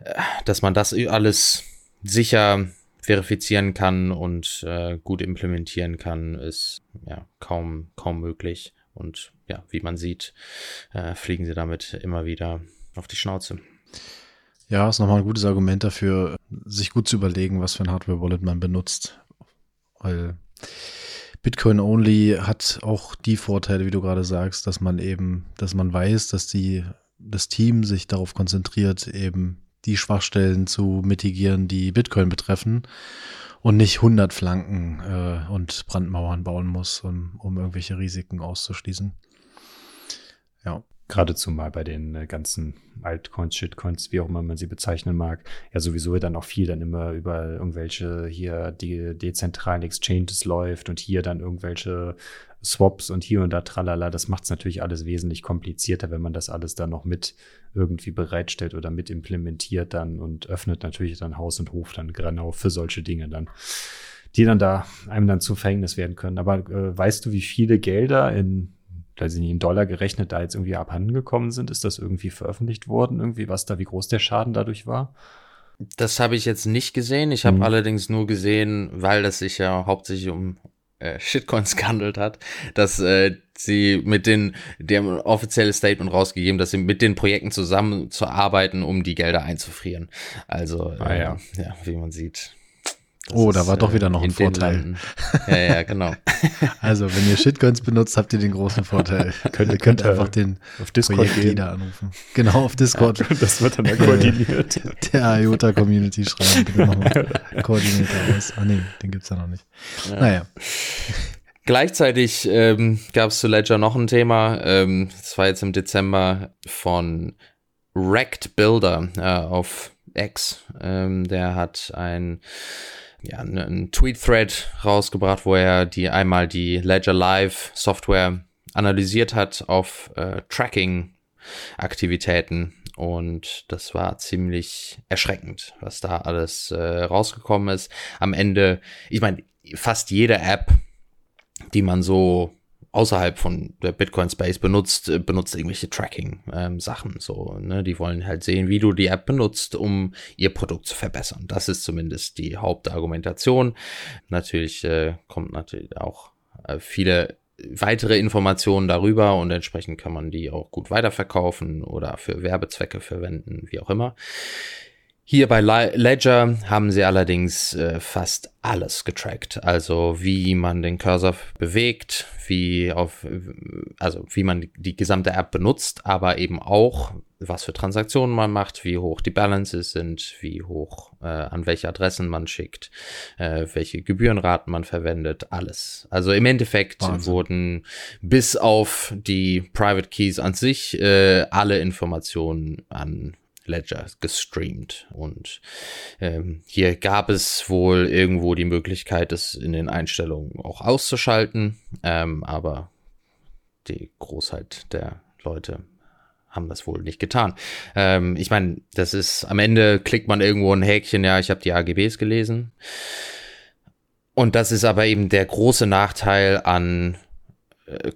Speaker 4: Äh, dass man das alles sicher verifizieren kann und äh, gut implementieren kann, ist ja kaum, kaum möglich. Und ja, wie man sieht, äh, fliegen sie damit immer wieder auf die Schnauze.
Speaker 3: Ja, ist nochmal ein gutes Argument dafür, sich gut zu überlegen, was für ein Hardware-Wallet man benutzt. Weil Bitcoin Only hat auch die Vorteile, wie du gerade sagst, dass man eben, dass man weiß, dass die, das Team sich darauf konzentriert, eben die Schwachstellen zu mitigieren, die Bitcoin betreffen und nicht 100 Flanken äh, und Brandmauern bauen muss, um, um irgendwelche Risiken auszuschließen.
Speaker 2: Ja. Geradezu mal bei den äh, ganzen Altcoins, Shitcoins, wie auch immer man sie bezeichnen mag, ja sowieso dann auch viel dann immer über irgendwelche hier die dezentralen Exchanges läuft und hier dann irgendwelche Swaps und hier und da tralala. Das macht es natürlich alles wesentlich komplizierter, wenn man das alles dann noch mit irgendwie bereitstellt oder mit implementiert dann und öffnet natürlich dann Haus und Hof dann genau für solche Dinge dann, die dann da einem dann zum Verhängnis werden können. Aber äh, weißt du, wie viele Gelder in da sind in Dollar gerechnet, da jetzt irgendwie abhanden gekommen sind? Ist das irgendwie veröffentlicht worden? Irgendwie, was da, wie groß der Schaden dadurch war?
Speaker 4: Das habe ich jetzt nicht gesehen. Ich habe
Speaker 2: Mhm.
Speaker 4: allerdings nur gesehen, weil das sich ja hauptsächlich um äh, Shitcoins gehandelt hat, dass äh, sie mit den, die haben ein offizielles Statement rausgegeben, dass sie mit den Projekten zusammenzuarbeiten, um die Gelder einzufrieren. Also,
Speaker 2: Ah, ja.
Speaker 4: ja, wie man sieht. Das
Speaker 3: Oh, da
Speaker 4: ist,
Speaker 3: war doch
Speaker 4: äh,
Speaker 3: wieder noch ein Vorteil.
Speaker 4: Ja, ja, genau.
Speaker 3: Also, wenn ihr Shitcoins benutzt, habt ihr den großen Vorteil.
Speaker 2: Könnt-
Speaker 3: ihr könnt einfach den
Speaker 2: Auf Discord.
Speaker 3: Projektleader anrufen. Genau, auf Discord.
Speaker 2: Das wird dann ja koordiniert.
Speaker 3: der IOTA-Community schreiben. Bitte Koordinator aus. Ah, nee, den gibt's ja noch nicht. Naja.
Speaker 4: Gleichzeitig ähm, gab es zu Ledger noch ein Thema. Ähm, das war jetzt im Dezember von Wrecked Builder äh, auf X. Ähm, der hat ein ja, ne- einen Tweet-Thread rausgebracht, wo er die einmal die Ledger Live Software analysiert hat auf äh, Tracking-Aktivitäten. Und das war ziemlich erschreckend, was da alles äh, rausgekommen ist. Am Ende, ich meine, fast jede App, die man so außerhalb von der Bitcoin Space benutzt, äh, benutzt irgendwelche Tracking-Sachen. so, ne? Die wollen halt sehen, wie du die App benutzt, um ihr Produkt zu verbessern. Das ist zumindest die Hauptargumentation. Natürlich äh, kommt natürlich auch äh, viele weitere Informationen darüber und entsprechend kann man die auch gut weiterverkaufen oder für Werbezwecke verwenden, wie auch immer. Hier bei Le- Ledger haben sie allerdings äh, fast alles getrackt. Also wie man den Cursor bewegt, wie auf, also wie man die gesamte App benutzt, aber eben auch, was für Transaktionen man macht, wie hoch die Balances sind, wie hoch, äh, an welche Adressen man schickt, äh, welche Gebührenraten man verwendet, alles. Also im Endeffekt
Speaker 3: Wahnsinn.
Speaker 4: wurden bis auf die Private Keys an sich äh, alle Informationen an Ledger gestreamt. Und ähm, hier gab es wohl irgendwo die Möglichkeit, das in den Einstellungen auch auszuschalten. Ähm, aber die Großheit der Leute haben das wohl nicht getan. Ähm, ich meine, das ist am Ende klickt man irgendwo ein Häkchen, ja, ich habe die AGBs gelesen. Und das ist aber eben der große Nachteil an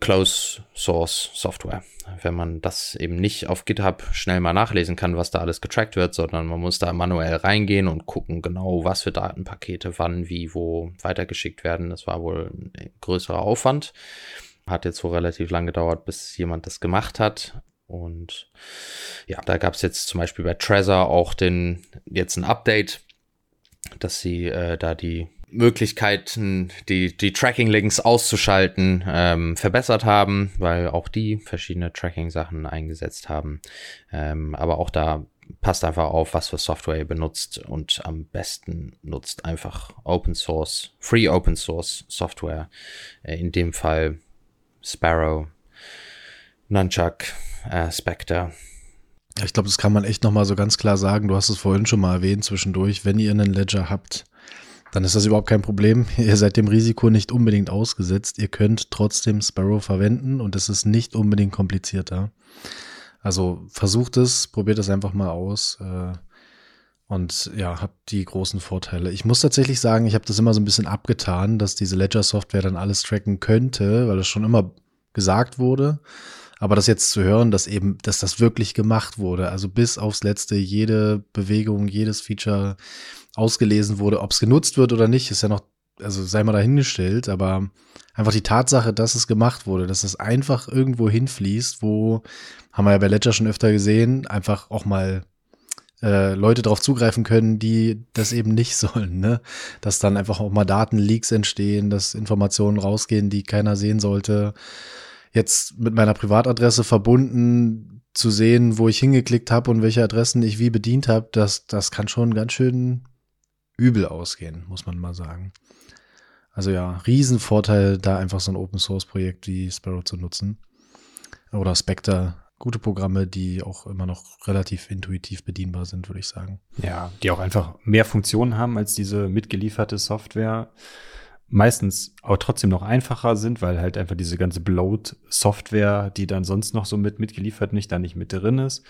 Speaker 4: Close Source Software. Wenn man das eben nicht auf GitHub schnell mal nachlesen kann, was da alles getrackt wird, sondern man muss da manuell reingehen und gucken genau, was für Datenpakete wann, wie, wo weitergeschickt werden. Das war wohl ein größerer Aufwand. Hat jetzt wohl relativ lang gedauert, bis jemand das gemacht hat. Und ja, da gab es jetzt zum Beispiel bei Trezor auch den, jetzt ein Update, dass sie äh, da die Möglichkeiten, die, die Tracking-Links auszuschalten, ähm, verbessert haben, weil auch die verschiedene Tracking-Sachen eingesetzt haben. Ähm, aber auch da passt einfach auf, was für Software ihr benutzt und am besten nutzt einfach Open Source, Free Open Source Software. Äh, in dem Fall Sparrow, Nunchuck, äh, Spectre.
Speaker 3: Ich glaube, das kann man echt nochmal so ganz klar sagen. Du hast es vorhin schon mal erwähnt zwischendurch. Wenn ihr einen Ledger habt, dann ist das überhaupt kein Problem. Ihr seid dem Risiko nicht unbedingt ausgesetzt. Ihr könnt trotzdem Sparrow verwenden und es ist nicht unbedingt komplizierter. Also versucht es, probiert es einfach mal aus. Äh, und ja, habt die großen Vorteile. Ich muss tatsächlich sagen, ich habe das immer so ein bisschen abgetan, dass diese Ledger-Software dann alles tracken könnte, weil es schon immer gesagt wurde. Aber das jetzt zu hören, dass eben, dass das wirklich gemacht wurde, also bis aufs letzte jede Bewegung, jedes Feature ausgelesen wurde, ob es genutzt wird oder nicht, ist ja noch, also sei mal dahingestellt, aber einfach die Tatsache, dass es gemacht wurde, dass es einfach irgendwo hinfließt, wo, haben wir ja bei Ledger schon öfter gesehen, einfach auch mal äh, Leute darauf zugreifen können, die das eben nicht sollen, ne? Dass dann einfach auch mal Datenleaks entstehen, dass Informationen rausgehen, die keiner sehen sollte. Jetzt mit meiner Privatadresse verbunden zu sehen, wo ich hingeklickt habe und welche Adressen ich wie bedient habe, das, das kann schon ganz schön übel ausgehen, muss man mal sagen. Also ja, Riesenvorteil, da einfach so ein Open Source Projekt wie Sparrow zu nutzen. Oder Spectre, gute Programme, die auch immer noch relativ intuitiv bedienbar sind, würde ich sagen.
Speaker 2: Ja, die auch einfach mehr Funktionen haben als diese mitgelieferte Software. Meistens auch trotzdem noch einfacher sind, weil halt einfach diese ganze Bloat-Software, die dann sonst noch so mit mitgeliefert nicht, da nicht mit drin ist.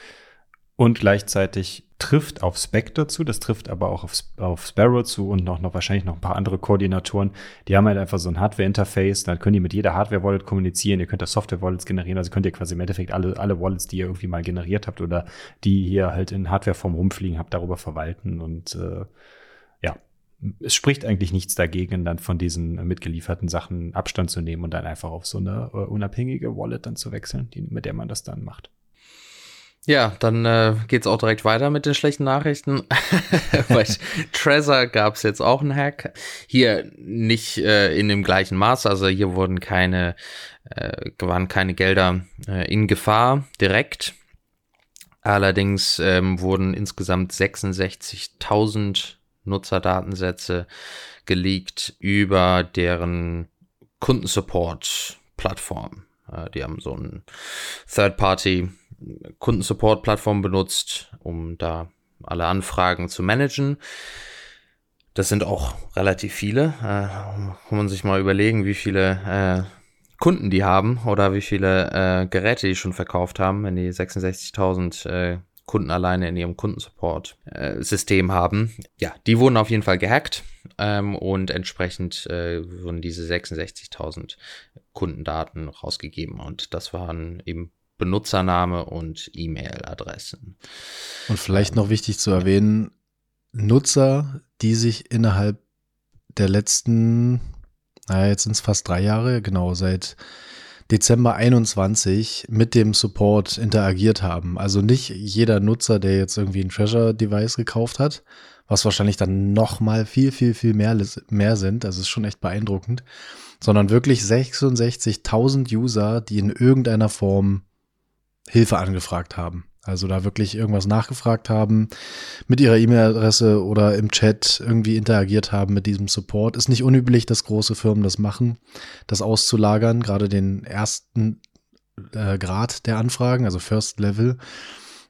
Speaker 2: Und gleichzeitig trifft auf Spectre zu, das trifft aber auch auf, auf Sparrow zu und noch, noch wahrscheinlich noch ein paar andere Koordinatoren. Die haben halt einfach so ein Hardware-Interface, dann können die mit jeder Hardware-Wallet kommunizieren, ihr könnt da Software-Wallets generieren, also könnt ihr quasi im Endeffekt alle, alle Wallets, die ihr irgendwie mal generiert habt oder die hier halt in Hardware-Form rumfliegen habt, darüber verwalten und äh, ja, es spricht eigentlich nichts dagegen, dann von diesen mitgelieferten Sachen Abstand zu nehmen und dann einfach auf so eine äh, unabhängige Wallet dann zu wechseln, die, mit der man das dann macht.
Speaker 4: Ja, dann äh, geht's auch direkt weiter mit den schlechten Nachrichten. Bei Trezor gab es jetzt auch einen Hack. Hier nicht äh, in dem gleichen Maß, also hier wurden keine, äh, waren keine Gelder äh, in Gefahr direkt. Allerdings ähm, wurden insgesamt 66.000 Nutzerdatensätze geleakt über deren Kundensupport-Plattform. Äh, die haben so ein Third-Party Kundensupport-Plattform benutzt, um da alle Anfragen zu managen. Das sind auch relativ viele. Äh, kann man sich mal überlegen, wie viele äh, Kunden die haben oder wie viele äh, Geräte die schon verkauft haben, wenn die 66.000 äh, Kunden alleine in ihrem Kundensupport-System haben. Ja, die wurden auf jeden Fall gehackt ähm, und entsprechend äh, wurden diese 66.000 Kundendaten rausgegeben und das waren eben Benutzername und E-Mail-Adressen.
Speaker 3: Und vielleicht noch wichtig zu erwähnen, Nutzer, die sich innerhalb der letzten, naja, jetzt sind es fast drei Jahre, genau, seit Dezember 21 mit dem Support interagiert haben. Also nicht jeder Nutzer, der jetzt irgendwie ein Treasure-Device gekauft hat, was wahrscheinlich dann noch mal viel, viel, viel mehr, mehr sind. Das ist schon echt beeindruckend. Sondern wirklich 66.000 User, die in irgendeiner Form Hilfe angefragt haben. Also da wirklich irgendwas nachgefragt haben, mit ihrer E-Mail-Adresse oder im Chat irgendwie interagiert haben mit diesem Support. Ist nicht unüblich, dass große Firmen das machen, das auszulagern, gerade den ersten äh, Grad der Anfragen, also First Level.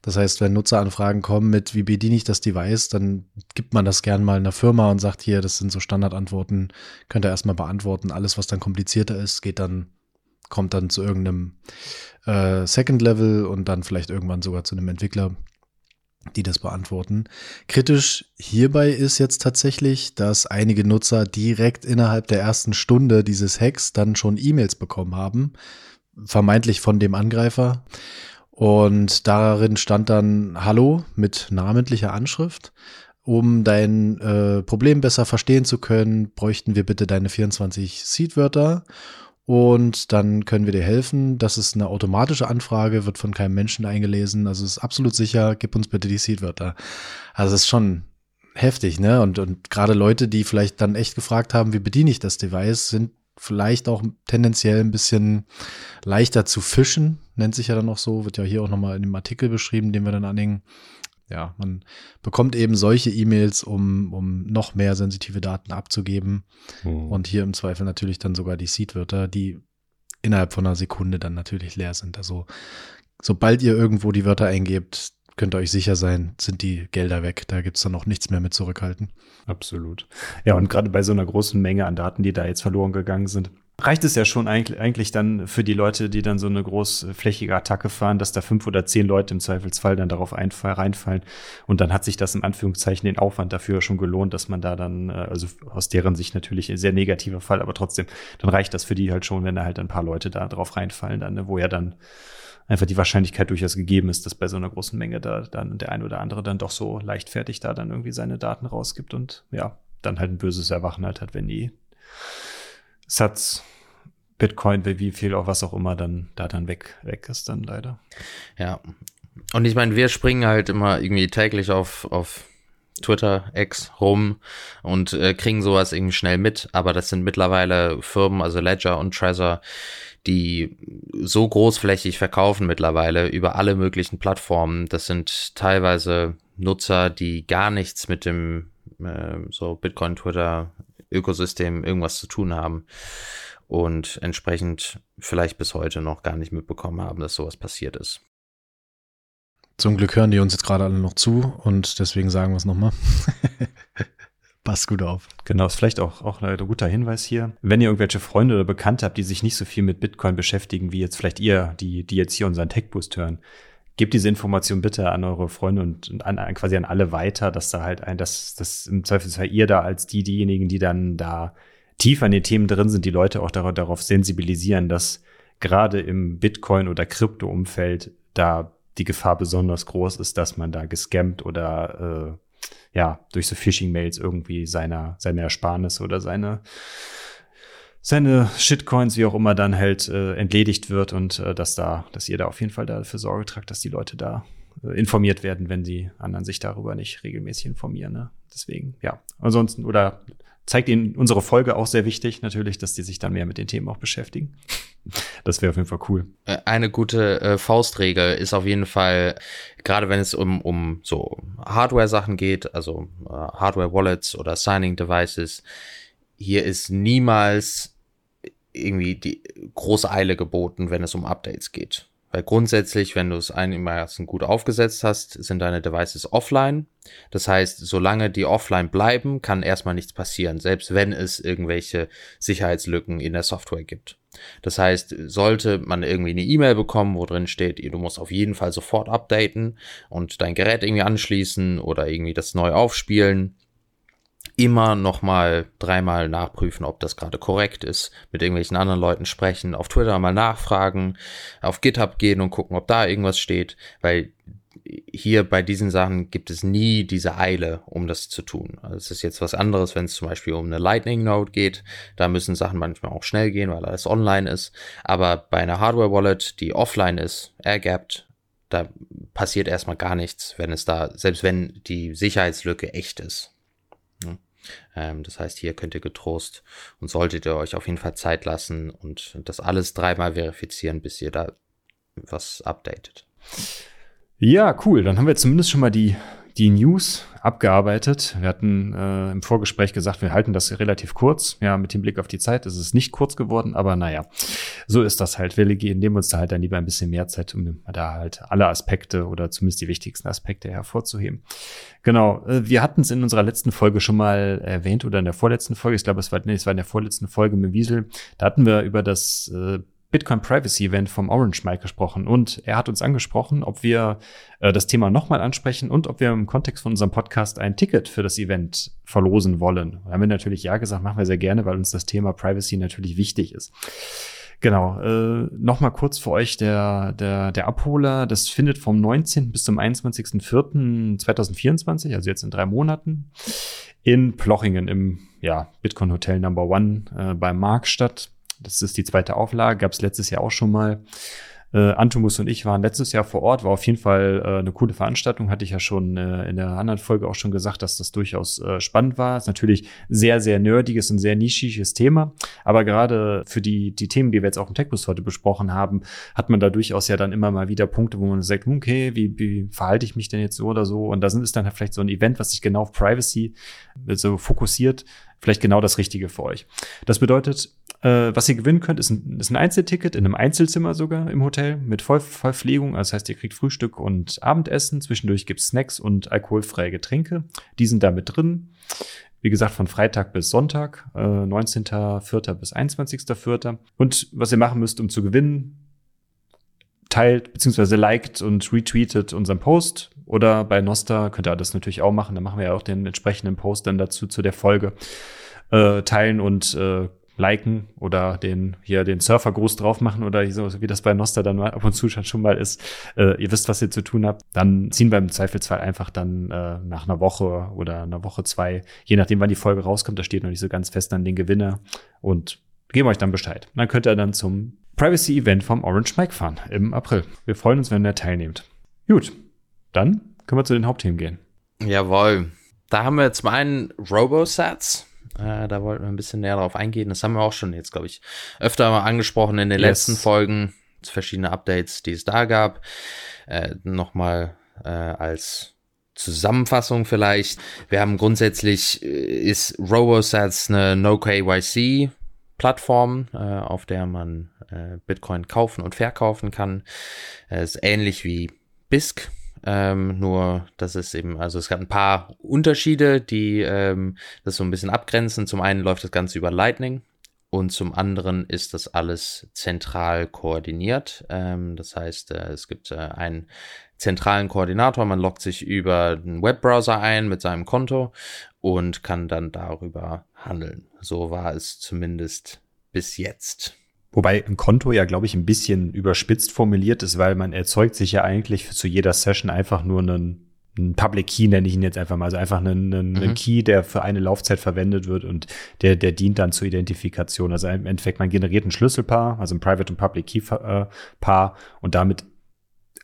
Speaker 3: Das heißt, wenn Nutzeranfragen kommen mit, wie bediene ich das Device, dann gibt man das gern mal einer Firma und sagt hier, das sind so Standardantworten, könnt ihr erstmal beantworten. Alles, was dann komplizierter ist, geht dann, kommt dann zu irgendeinem äh, Second Level und dann vielleicht irgendwann sogar zu einem Entwickler, die das beantworten. Kritisch hierbei ist jetzt tatsächlich, dass einige Nutzer direkt innerhalb der ersten Stunde dieses Hacks dann schon E-Mails bekommen haben, vermeintlich von dem Angreifer. Und darin stand dann Hallo mit namentlicher Anschrift. Um dein äh, Problem besser verstehen zu können, bräuchten wir bitte deine 24 Seedwörter und dann können wir dir helfen. Das ist eine automatische Anfrage, wird von keinem Menschen eingelesen. Also ist absolut sicher, gib uns bitte die Seedwörter. Also ist schon heftig, ne? Und, und gerade Leute, die vielleicht dann echt gefragt haben, wie bediene ich das Device, sind vielleicht auch tendenziell ein bisschen leichter zu fischen, nennt sich ja dann auch so, wird ja hier auch nochmal in dem Artikel beschrieben, den wir dann anhängen ja, man bekommt eben solche E-Mails, um, um noch mehr sensitive Daten abzugeben. Mhm. Und hier im Zweifel natürlich dann sogar die Seed-Wörter, die innerhalb von einer Sekunde dann natürlich leer sind. Also sobald ihr irgendwo die Wörter eingebt, könnt ihr euch sicher sein, sind die Gelder weg. Da gibt's dann auch nichts mehr mit zurückhalten.
Speaker 2: Absolut. Ja, und gerade bei so einer großen Menge an Daten, die da jetzt verloren gegangen sind, reicht es ja schon eigentlich, eigentlich dann für die Leute, die dann so eine großflächige Attacke fahren, dass da fünf oder zehn Leute im Zweifelsfall dann darauf einfall, reinfallen. Und dann hat sich das im Anführungszeichen den Aufwand dafür schon gelohnt, dass man da dann, äh, also aus deren Sicht natürlich ein sehr negativer Fall, aber trotzdem, dann reicht das für die halt schon, wenn da halt ein paar Leute da drauf reinfallen, dann, wo ja dann einfach die Wahrscheinlichkeit durchaus gegeben ist, dass bei so einer großen Menge da dann der ein oder andere dann doch so leichtfertig da dann irgendwie seine Daten rausgibt und ja, dann halt ein böses Erwachen halt hat, wenn die Satz Bitcoin, wie viel auch was auch immer dann da dann weg, weg ist dann leider.
Speaker 4: Ja. Und ich meine, wir springen halt immer irgendwie täglich auf, auf Twitter, X rum und äh, kriegen sowas irgendwie schnell mit, aber das sind mittlerweile Firmen, also Ledger und Trezor, die so großflächig verkaufen mittlerweile über alle möglichen Plattformen. Das sind teilweise Nutzer, die gar nichts mit dem äh, so Bitcoin, Twitter, Ökosystem irgendwas zu tun haben und entsprechend vielleicht bis heute noch gar nicht mitbekommen haben, dass sowas passiert ist.
Speaker 3: Zum Glück hören die uns jetzt gerade alle noch zu und deswegen sagen wir es nochmal. Passt gut auf.
Speaker 2: Genau, ist vielleicht auch, auch ein guter Hinweis hier. Wenn ihr irgendwelche Freunde oder Bekannte habt, die sich nicht so viel mit Bitcoin beschäftigen, wie jetzt vielleicht ihr, die, die jetzt hier unseren Tech-Boost hören, gebt diese Information bitte an eure Freunde und, und an, an, quasi an alle weiter, dass da halt ein, dass, dass im Zweifelsfall ihr da als die, diejenigen, die dann da tiefer in den Themen drin sind, die Leute auch darauf, darauf sensibilisieren, dass gerade im Bitcoin- oder Krypto-Umfeld da die Gefahr besonders groß ist, dass man da gescampt oder äh, ja, durch so Phishing-Mails irgendwie seiner, seine Ersparnisse oder seine seine Shitcoins, wie auch immer, dann halt äh, entledigt wird und äh, dass da, dass ihr da auf jeden Fall dafür Sorge tragt, dass die Leute da äh, informiert werden, wenn die anderen sich darüber nicht regelmäßig informieren. Ne? Deswegen, ja. Ansonsten, oder zeigt ihnen unsere Folge auch sehr wichtig, natürlich, dass die sich dann mehr mit den Themen auch beschäftigen. Das wäre auf jeden Fall cool.
Speaker 4: Äh, eine gute äh, Faustregel ist auf jeden Fall, gerade wenn es um, um so Hardware-Sachen geht, also äh, Hardware-Wallets oder Signing-Devices, hier ist niemals irgendwie die große Eile geboten, wenn es um Updates geht. Weil grundsätzlich, wenn du es einigermaßen gut aufgesetzt hast, sind deine Devices offline. Das heißt, solange die offline bleiben, kann erstmal nichts passieren, selbst wenn es irgendwelche Sicherheitslücken in der Software gibt. Das heißt, sollte man irgendwie eine E-Mail bekommen, wo drin steht, du musst auf jeden Fall sofort updaten und dein Gerät irgendwie anschließen oder irgendwie das neu aufspielen, immer noch mal dreimal nachprüfen, ob das gerade korrekt ist, mit irgendwelchen anderen Leuten sprechen, auf Twitter mal nachfragen, auf GitHub gehen und gucken, ob da irgendwas steht, weil hier bei diesen Sachen gibt es nie diese Eile, um das zu tun. Also es ist jetzt was anderes, wenn es zum Beispiel um eine Lightning Node geht. Da müssen Sachen manchmal auch schnell gehen, weil alles online ist. Aber bei einer Hardware Wallet, die offline ist, airgapped, da passiert erstmal gar nichts, wenn es da, selbst wenn die Sicherheitslücke echt ist. Ähm, das heißt, hier könnt ihr getrost und solltet ihr euch auf jeden Fall Zeit lassen und das alles dreimal verifizieren, bis ihr da was updatet.
Speaker 2: Ja, cool. Dann haben wir zumindest schon mal die die News abgearbeitet. Wir hatten äh, im Vorgespräch gesagt, wir halten das relativ kurz. Ja, mit dem Blick auf die Zeit ist es nicht kurz geworden, aber naja, so ist das halt. Wir nehmen uns da halt dann lieber ein bisschen mehr Zeit, um da halt alle Aspekte oder zumindest die wichtigsten Aspekte hervorzuheben. Genau, äh, wir hatten es in unserer letzten Folge schon mal erwähnt oder in der vorletzten Folge. Ich glaube, es war, nee, es war in der vorletzten Folge mit Wiesel. Da hatten wir über das äh, Bitcoin Privacy Event vom Orange Mike gesprochen und er hat uns angesprochen, ob wir äh, das Thema nochmal ansprechen und ob wir im Kontext von unserem Podcast ein Ticket für das Event verlosen wollen. Da haben wir natürlich ja gesagt, machen wir sehr gerne, weil uns das Thema Privacy natürlich wichtig ist. Genau, äh, nochmal kurz für euch der, der, der Abholer. Das findet vom 19. bis zum 21.04.2024, also jetzt in drei Monaten, in Plochingen im ja, Bitcoin Hotel Number One äh, beim Markt statt. Das ist die zweite Auflage, gab es letztes Jahr auch schon mal. Äh, Antumus und ich waren letztes Jahr vor Ort, war auf jeden Fall äh, eine coole Veranstaltung, hatte ich ja schon äh, in der anderen Folge auch schon gesagt, dass das durchaus äh, spannend war. Ist natürlich sehr, sehr nerdiges und sehr nischiges Thema, aber gerade für die, die Themen, die wir jetzt auch im TechBus heute besprochen haben, hat man da durchaus ja dann immer mal wieder Punkte, wo man sagt, okay, wie, wie verhalte ich mich denn jetzt so oder so? Und da sind es dann halt vielleicht so ein Event, was sich genau auf Privacy äh, so fokussiert, vielleicht genau das Richtige für euch. Das bedeutet, äh, was ihr gewinnen könnt, ist ein, ist ein Einzelticket in einem Einzelzimmer sogar im Hotel mit Voll Vollpflegung. Also das heißt, ihr kriegt Frühstück und Abendessen. Zwischendurch gibt's Snacks und alkoholfreie Getränke. Die sind da mit drin. Wie gesagt, von Freitag bis Sonntag, äh, 19.04. bis 21.04. Und was ihr machen müsst, um zu gewinnen, teilt beziehungsweise liked und retweetet unseren Post. Oder bei Nosta könnt ihr das natürlich auch machen. Da machen wir ja auch den entsprechenden Post dann dazu zu der Folge. Äh, teilen und äh, liken oder den hier den Surfergruß drauf machen oder so wie das bei Noster dann ab und zu schon mal ist. Äh, ihr wisst, was ihr zu tun habt. Dann ziehen wir im Zweifelsfall einfach dann äh, nach einer Woche oder einer Woche zwei, je nachdem, wann die Folge rauskommt, da steht noch nicht so ganz fest an den Gewinner und geben euch dann Bescheid. Dann könnt ihr dann zum Privacy Event vom Orange Mike fahren im April. Wir freuen uns, wenn ihr teilnehmt. Gut, dann können wir zu den Hauptthemen gehen.
Speaker 4: Jawohl. Da haben wir zum einen Robosats äh, da wollten wir ein bisschen näher drauf eingehen. Das haben wir auch schon jetzt, glaube ich, öfter mal angesprochen in den yes. letzten Folgen. Verschiedene Updates, die es da gab. Äh, Nochmal äh, als Zusammenfassung vielleicht. Wir haben grundsätzlich, äh, ist RoboSats eine No-KYC Plattform, äh, auf der man äh, Bitcoin kaufen und verkaufen kann. Äh, ist ähnlich wie BISC, ähm, nur, das ist eben, also es gab ein paar Unterschiede, die ähm, das so ein bisschen abgrenzen. Zum einen läuft das Ganze über Lightning und zum anderen ist das alles zentral koordiniert. Ähm, das heißt, äh, es gibt äh, einen zentralen Koordinator, man loggt sich über den Webbrowser ein mit seinem Konto und kann dann darüber handeln. So war es zumindest bis jetzt.
Speaker 2: Wobei ein Konto ja, glaube ich, ein bisschen überspitzt formuliert ist, weil man erzeugt sich ja eigentlich zu jeder Session einfach nur einen ein Public Key nenne ich ihn jetzt einfach mal, also einfach einen, einen, mhm. Key, der für eine Laufzeit verwendet wird und der, der dient dann zur Identifikation. Also im Endeffekt, man generiert ein Schlüsselpaar, also ein Private und Public Key äh, Paar und damit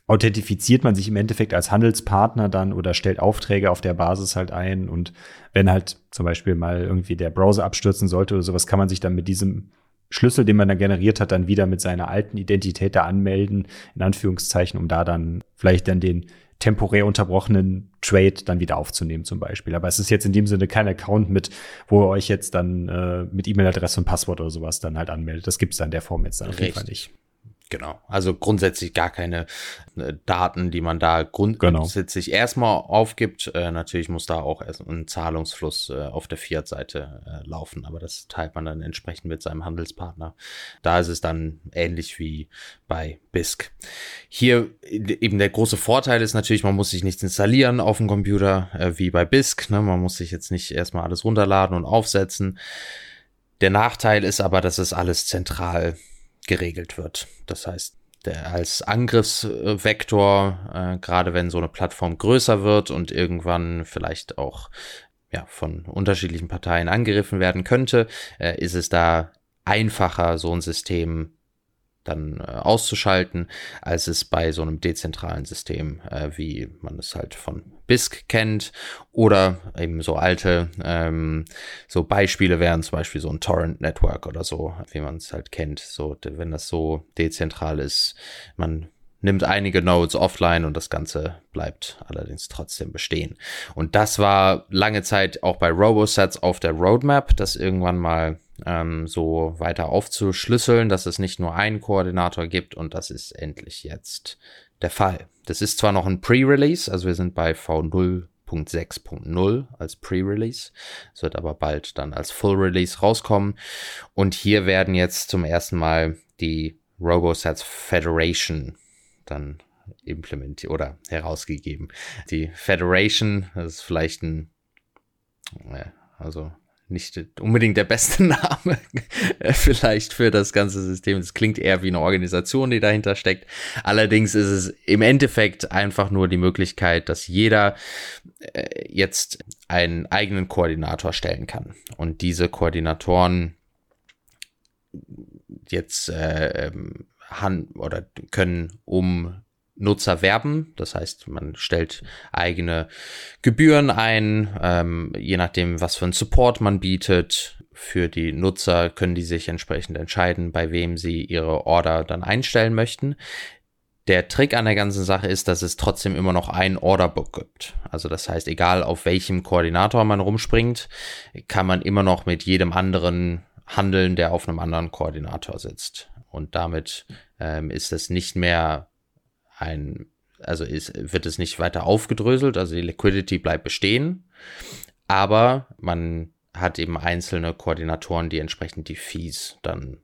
Speaker 2: authentifiziert man sich im Endeffekt als Handelspartner dann oder stellt Aufträge auf der Basis halt ein und wenn halt zum Beispiel mal irgendwie der Browser abstürzen sollte oder sowas, kann man sich dann mit diesem Schlüssel, den man da generiert hat, dann wieder mit seiner alten Identität da anmelden, in Anführungszeichen, um da dann vielleicht dann den temporär unterbrochenen Trade dann wieder aufzunehmen zum Beispiel. Aber es ist jetzt in dem Sinne kein Account mit, wo ihr euch jetzt dann äh, mit E-Mail-Adresse und Passwort oder sowas dann halt anmeldet. Das gibt es dann in der Form jetzt dann auf jeden Fall nicht.
Speaker 4: Genau, also grundsätzlich gar keine äh, Daten, die man da grundsätzlich genau. erstmal aufgibt. Äh, natürlich muss da auch erst ein Zahlungsfluss äh, auf der Fiat-Seite äh, laufen, aber das teilt man dann entsprechend mit seinem Handelspartner. Da ist es dann ähnlich wie bei BISC. Hier eben der große Vorteil ist natürlich, man muss sich nichts installieren auf dem Computer äh, wie bei BISC. Ne? Man muss sich jetzt nicht erstmal alles runterladen und aufsetzen. Der Nachteil ist aber, dass es alles zentral geregelt wird. Das heißt, der als Angriffsvektor, äh, gerade wenn so eine Plattform größer wird und irgendwann vielleicht auch ja, von unterschiedlichen Parteien angegriffen werden könnte, äh, ist es da einfacher, so ein System dann äh, auszuschalten, als es bei so einem dezentralen System, äh, wie man es halt von BISC kennt, oder eben so alte, ähm, so Beispiele wären zum Beispiel so ein Torrent Network oder so, wie man es halt kennt. So, wenn das so dezentral ist, man nimmt einige Nodes offline und das Ganze bleibt allerdings trotzdem bestehen. Und das war lange Zeit auch bei RoboSets auf der Roadmap, das irgendwann mal ähm, so weiter aufzuschlüsseln, dass es nicht nur einen Koordinator gibt und das ist endlich jetzt der Fall. Das ist zwar noch ein Pre-Release, also wir sind bei V0.6.0 als Pre-Release. Es wird aber bald dann als Full-Release rauskommen. Und hier werden jetzt zum ersten Mal die RoboSets Federation dann implementiert oder herausgegeben. Die Federation, ist vielleicht ein, also nicht unbedingt der beste Name vielleicht für das ganze System. Es klingt eher wie eine Organisation, die dahinter steckt. Allerdings ist es im Endeffekt einfach nur die Möglichkeit, dass jeder äh, jetzt einen eigenen Koordinator stellen kann. Und diese Koordinatoren jetzt äh, ähm, oder können um Nutzer werben. Das heißt, man stellt eigene Gebühren ein, ähm, je nachdem, was für einen Support man bietet. Für die Nutzer können die sich entsprechend entscheiden, bei wem sie ihre Order dann einstellen möchten. Der Trick an der ganzen Sache ist, dass es trotzdem immer noch ein Orderbook gibt. Also das heißt, egal auf welchem Koordinator man rumspringt, kann man immer noch mit jedem anderen handeln, der auf einem anderen Koordinator sitzt. Und damit ähm, ist es nicht mehr ein, also ist, wird es nicht weiter aufgedröselt, also die Liquidity bleibt bestehen, aber man hat eben einzelne Koordinatoren, die entsprechend die Fees dann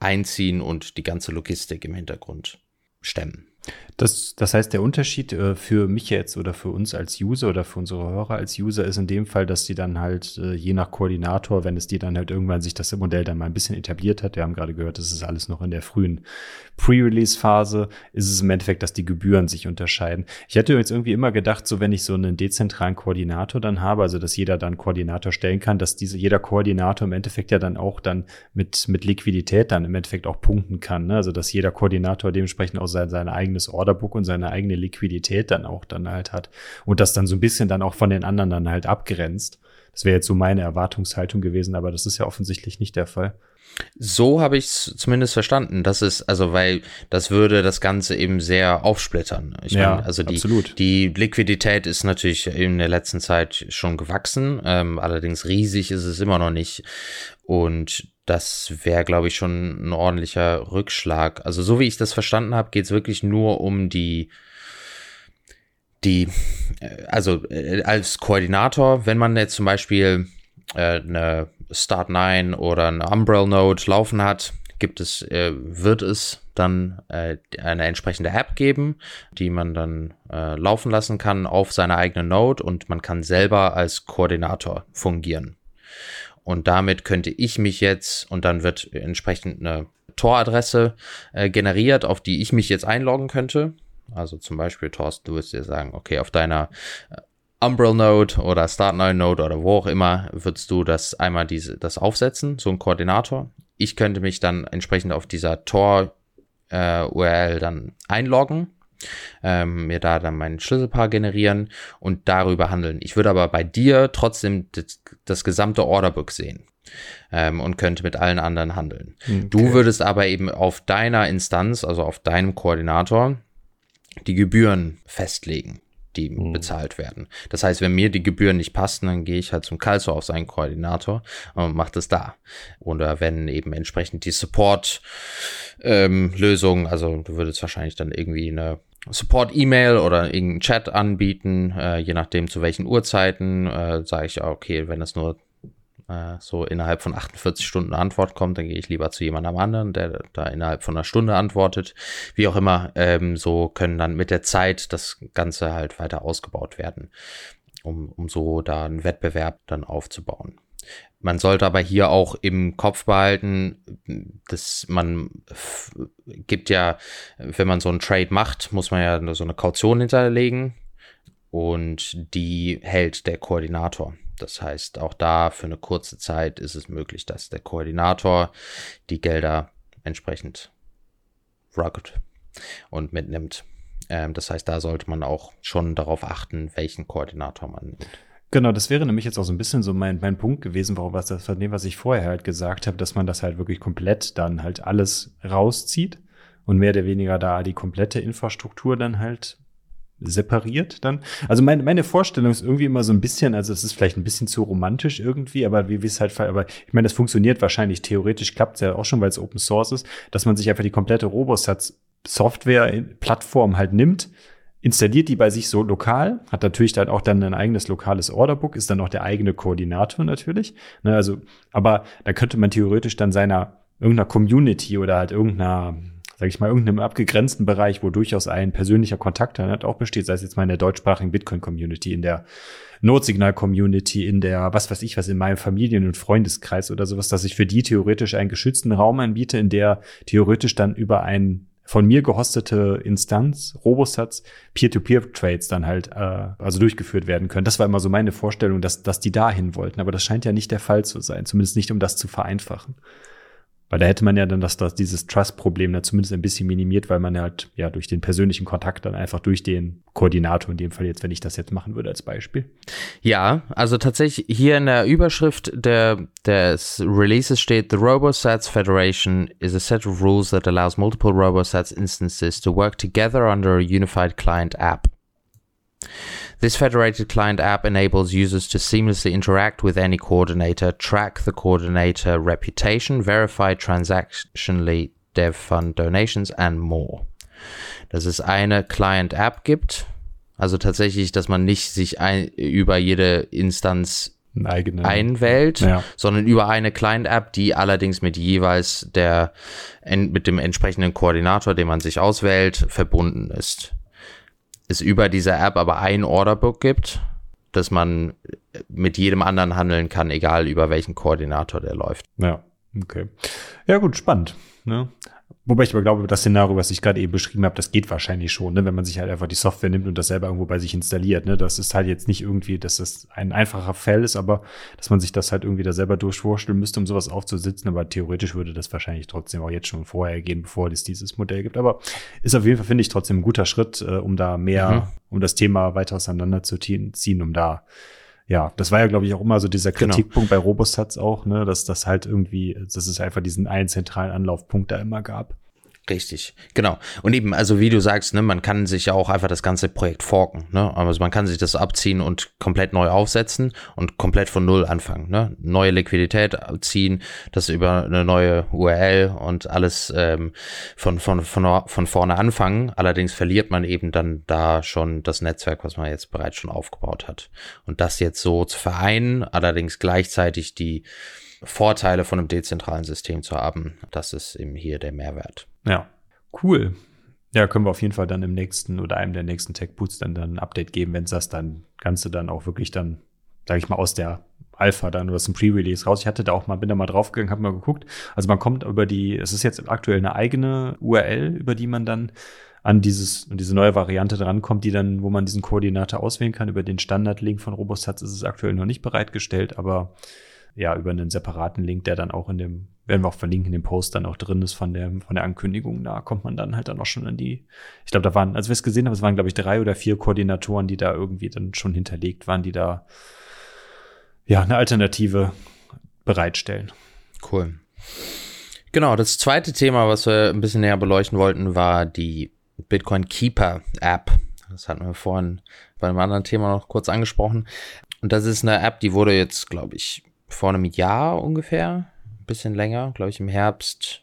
Speaker 4: einziehen und die ganze Logistik im Hintergrund stemmen.
Speaker 2: Das, das heißt, der Unterschied äh, für mich jetzt oder für uns als User oder für unsere Hörer als User ist in dem Fall, dass die dann halt äh, je nach Koordinator, wenn es die dann halt irgendwann sich das Modell dann mal ein bisschen etabliert hat, wir haben gerade gehört, das ist alles noch in der frühen Pre-Release-Phase, ist es im Endeffekt, dass die Gebühren sich unterscheiden. Ich hätte jetzt irgendwie immer gedacht, so wenn ich so einen dezentralen Koordinator dann habe, also dass jeder dann Koordinator stellen kann, dass diese, jeder Koordinator im Endeffekt ja dann auch dann mit, mit Liquidität dann im Endeffekt auch punkten kann. Ne? Also dass jeder Koordinator dementsprechend auch sein, sein eigenes Order Orderbook und seine eigene Liquidität dann auch dann halt hat und das dann so ein bisschen dann auch von den anderen dann halt abgrenzt. Das wäre jetzt so meine Erwartungshaltung gewesen, aber das ist ja offensichtlich nicht der Fall.
Speaker 4: So habe ich es zumindest verstanden. Das ist, also, weil das würde das Ganze eben sehr aufsplittern. Ich ja, meine, also die, absolut. die Liquidität ist natürlich in der letzten Zeit schon gewachsen. Ähm, allerdings riesig ist es immer noch nicht. Und das wäre, glaube ich, schon ein ordentlicher Rückschlag. Also so wie ich das verstanden habe, geht es wirklich nur um die, die, äh, also äh, als Koordinator, wenn man jetzt zum Beispiel äh, eine Start9 oder eine Umbrel Node laufen hat, gibt es, äh, wird es dann äh, eine entsprechende App geben, die man dann äh, laufen lassen kann auf seiner eigenen Node und man kann selber als Koordinator fungieren. Und damit könnte ich mich jetzt und dann wird entsprechend eine Tor-Adresse äh, generiert, auf die ich mich jetzt einloggen könnte. Also zum Beispiel, Thorsten, du wirst dir sagen, okay, auf deiner äh, Umbrel Node oder Start9 Node oder wo auch immer würdest du das einmal diese, das aufsetzen, so ein Koordinator. Ich könnte mich dann entsprechend auf dieser Tor äh, URL dann einloggen, ähm, mir da dann mein Schlüsselpaar generieren und darüber handeln. Ich würde aber bei dir trotzdem das, das gesamte Orderbook sehen. Ähm, und könnte mit allen anderen handeln. Okay. Du würdest aber eben auf deiner Instanz, also auf deinem Koordinator, die Gebühren festlegen die mhm. bezahlt werden. Das heißt, wenn mir die Gebühren nicht passen, dann gehe ich halt zum Calso auf seinen Koordinator und mache das da. Oder wenn eben entsprechend die Support-Lösung, ähm, also du würdest wahrscheinlich dann irgendwie eine Support-E-Mail oder irgendeinen Chat anbieten, äh, je nachdem zu welchen Uhrzeiten, äh, sage ich, okay, wenn das nur äh, so innerhalb von 48 Stunden Antwort kommt, dann gehe ich lieber zu jemandem anderen, der da innerhalb von einer Stunde antwortet. Wie auch immer, ähm, so können dann mit der Zeit das Ganze halt weiter ausgebaut werden, um, um so da einen Wettbewerb dann aufzubauen. Man sollte aber hier auch im Kopf behalten, dass man gibt ja, wenn man so einen Trade macht, muss man ja so eine Kaution hinterlegen und die hält der Koordinator. Das heißt, auch da für eine kurze Zeit ist es möglich, dass der Koordinator die Gelder entsprechend rugged und mitnimmt. Ähm, das heißt, da sollte man auch schon darauf achten, welchen Koordinator man nimmt.
Speaker 2: Genau, das wäre nämlich jetzt auch so ein bisschen so mein, mein Punkt gewesen, warum was das von dem, was ich vorher halt gesagt habe, dass man das halt wirklich komplett dann halt alles rauszieht und mehr oder weniger da die komplette Infrastruktur dann halt separiert dann. Also meine, meine Vorstellung ist irgendwie immer so ein bisschen, also es ist vielleicht ein bisschen zu romantisch irgendwie, aber wie wie es halt, aber ich meine, das funktioniert wahrscheinlich, theoretisch klappt es ja auch schon, weil es Open Source ist, dass man sich einfach die komplette Robosats Software-Plattform halt nimmt, installiert die bei sich so lokal, hat natürlich dann auch dann ein eigenes lokales Orderbook, ist dann auch der eigene Koordinator natürlich. Ne, also, aber da könnte man theoretisch dann seiner irgendeiner Community oder halt irgendeiner sage ich mal, irgendeinem abgegrenzten Bereich, wo durchaus ein persönlicher Kontakt dann halt auch besteht, sei es jetzt mal in der deutschsprachigen Bitcoin-Community, in der Notsignal-Community, in der, was weiß ich was, in meinem Familien- und Freundeskreis oder sowas, dass ich für die theoretisch einen geschützten Raum anbiete, in der theoretisch dann über ein von mir gehostete Instanz, Robosats, Peer-to-Peer-Trades dann halt äh, also durchgeführt werden können. Das war immer so meine Vorstellung, dass, dass die dahin wollten. Aber das scheint ja nicht der Fall zu sein, zumindest nicht, um das zu vereinfachen. Weil da hätte man ja dann das, das dieses Trust-Problem da zumindest ein bisschen minimiert, weil man halt ja durch den persönlichen Kontakt dann einfach durch den Koordinator in dem Fall jetzt, wenn ich das jetzt machen würde als Beispiel.
Speaker 4: Ja, also tatsächlich hier in der Überschrift der, des Releases steht, The RoboSats Federation is a set of rules that allows multiple RoboSats instances to work together under a unified client app. This federated client app enables users to seamlessly interact with any coordinator, track the coordinator reputation, verify transactionally dev fund donations and more. Dass es eine Client-App gibt, also tatsächlich, dass man nicht sich ein, über jede Instanz eigene, einwählt, ja. sondern über eine Client-App, die allerdings mit jeweils der mit dem entsprechenden Koordinator, den man sich auswählt, verbunden ist es über diese App aber ein Orderbook gibt, dass man mit jedem anderen handeln kann, egal über welchen Koordinator der läuft.
Speaker 2: Ja, okay. Ja, gut, spannend. Ne? Wobei ich aber glaube, das Szenario, was ich gerade eben beschrieben habe, das geht wahrscheinlich schon, ne? wenn man sich halt einfach die Software nimmt und das selber irgendwo bei sich installiert. Ne? Das ist halt jetzt nicht irgendwie, dass das ein einfacher Fall ist, aber dass man sich das halt irgendwie da selber durchvorstellen müsste, um sowas aufzusitzen. Aber theoretisch würde das wahrscheinlich trotzdem auch jetzt schon vorher gehen, bevor es dieses Modell gibt. Aber ist auf jeden Fall, finde ich, trotzdem ein guter Schritt, äh, um da mehr, mhm. um das Thema weiter auseinanderzuziehen, um da ja, das war ja, glaube ich, auch immer so dieser genau. Kritikpunkt genau. bei Robostats auch, ne, dass das halt irgendwie, dass es einfach diesen einen zentralen Anlaufpunkt da immer gab.
Speaker 4: Richtig, genau. Und eben, also wie du sagst, ne, man kann sich ja auch einfach das ganze Projekt forken. Ne? Also man kann sich das abziehen und komplett neu aufsetzen und komplett von Null anfangen. Ne? Neue Liquidität ziehen, das über eine neue URL und alles ähm, von, von, von, von vorne anfangen. Allerdings verliert man eben dann da schon das Netzwerk, was man jetzt bereits schon aufgebaut hat. Und das jetzt so zu vereinen, allerdings gleichzeitig die Vorteile von einem dezentralen System zu haben. Das ist eben hier der Mehrwert.
Speaker 2: Ja, cool. Ja, können wir auf jeden Fall dann im nächsten oder einem der nächsten Tech Boots dann, dann ein Update geben, wenn das dann Ganze dann auch wirklich dann, sage ich mal, aus der Alpha dann oder aus dem Pre-Release raus. Ich hatte da auch mal, bin da mal draufgegangen, habe mal geguckt. Also man kommt über die, es ist jetzt aktuell eine eigene URL, über die man dann an dieses, diese neue Variante drankommt, die dann, wo man diesen Koordinator auswählen kann. Über den Standard-Link von Robostats ist es aktuell noch nicht bereitgestellt, aber ja, über einen separaten Link, der dann auch in dem, werden wir auch verlinken, in dem Post dann auch drin ist von der, von der Ankündigung. Da kommt man dann halt dann auch schon an die, ich glaube, da waren, als wir es gesehen haben, es waren, glaube ich, drei oder vier Koordinatoren, die da irgendwie dann schon hinterlegt waren, die da ja eine Alternative bereitstellen.
Speaker 4: Cool. Genau, das zweite Thema, was wir ein bisschen näher beleuchten wollten, war die Bitcoin Keeper App. Das hatten wir vorhin bei einem anderen Thema noch kurz angesprochen. Und das ist eine App, die wurde jetzt, glaube ich, vor einem Jahr ungefähr, ein bisschen länger, glaube ich, im Herbst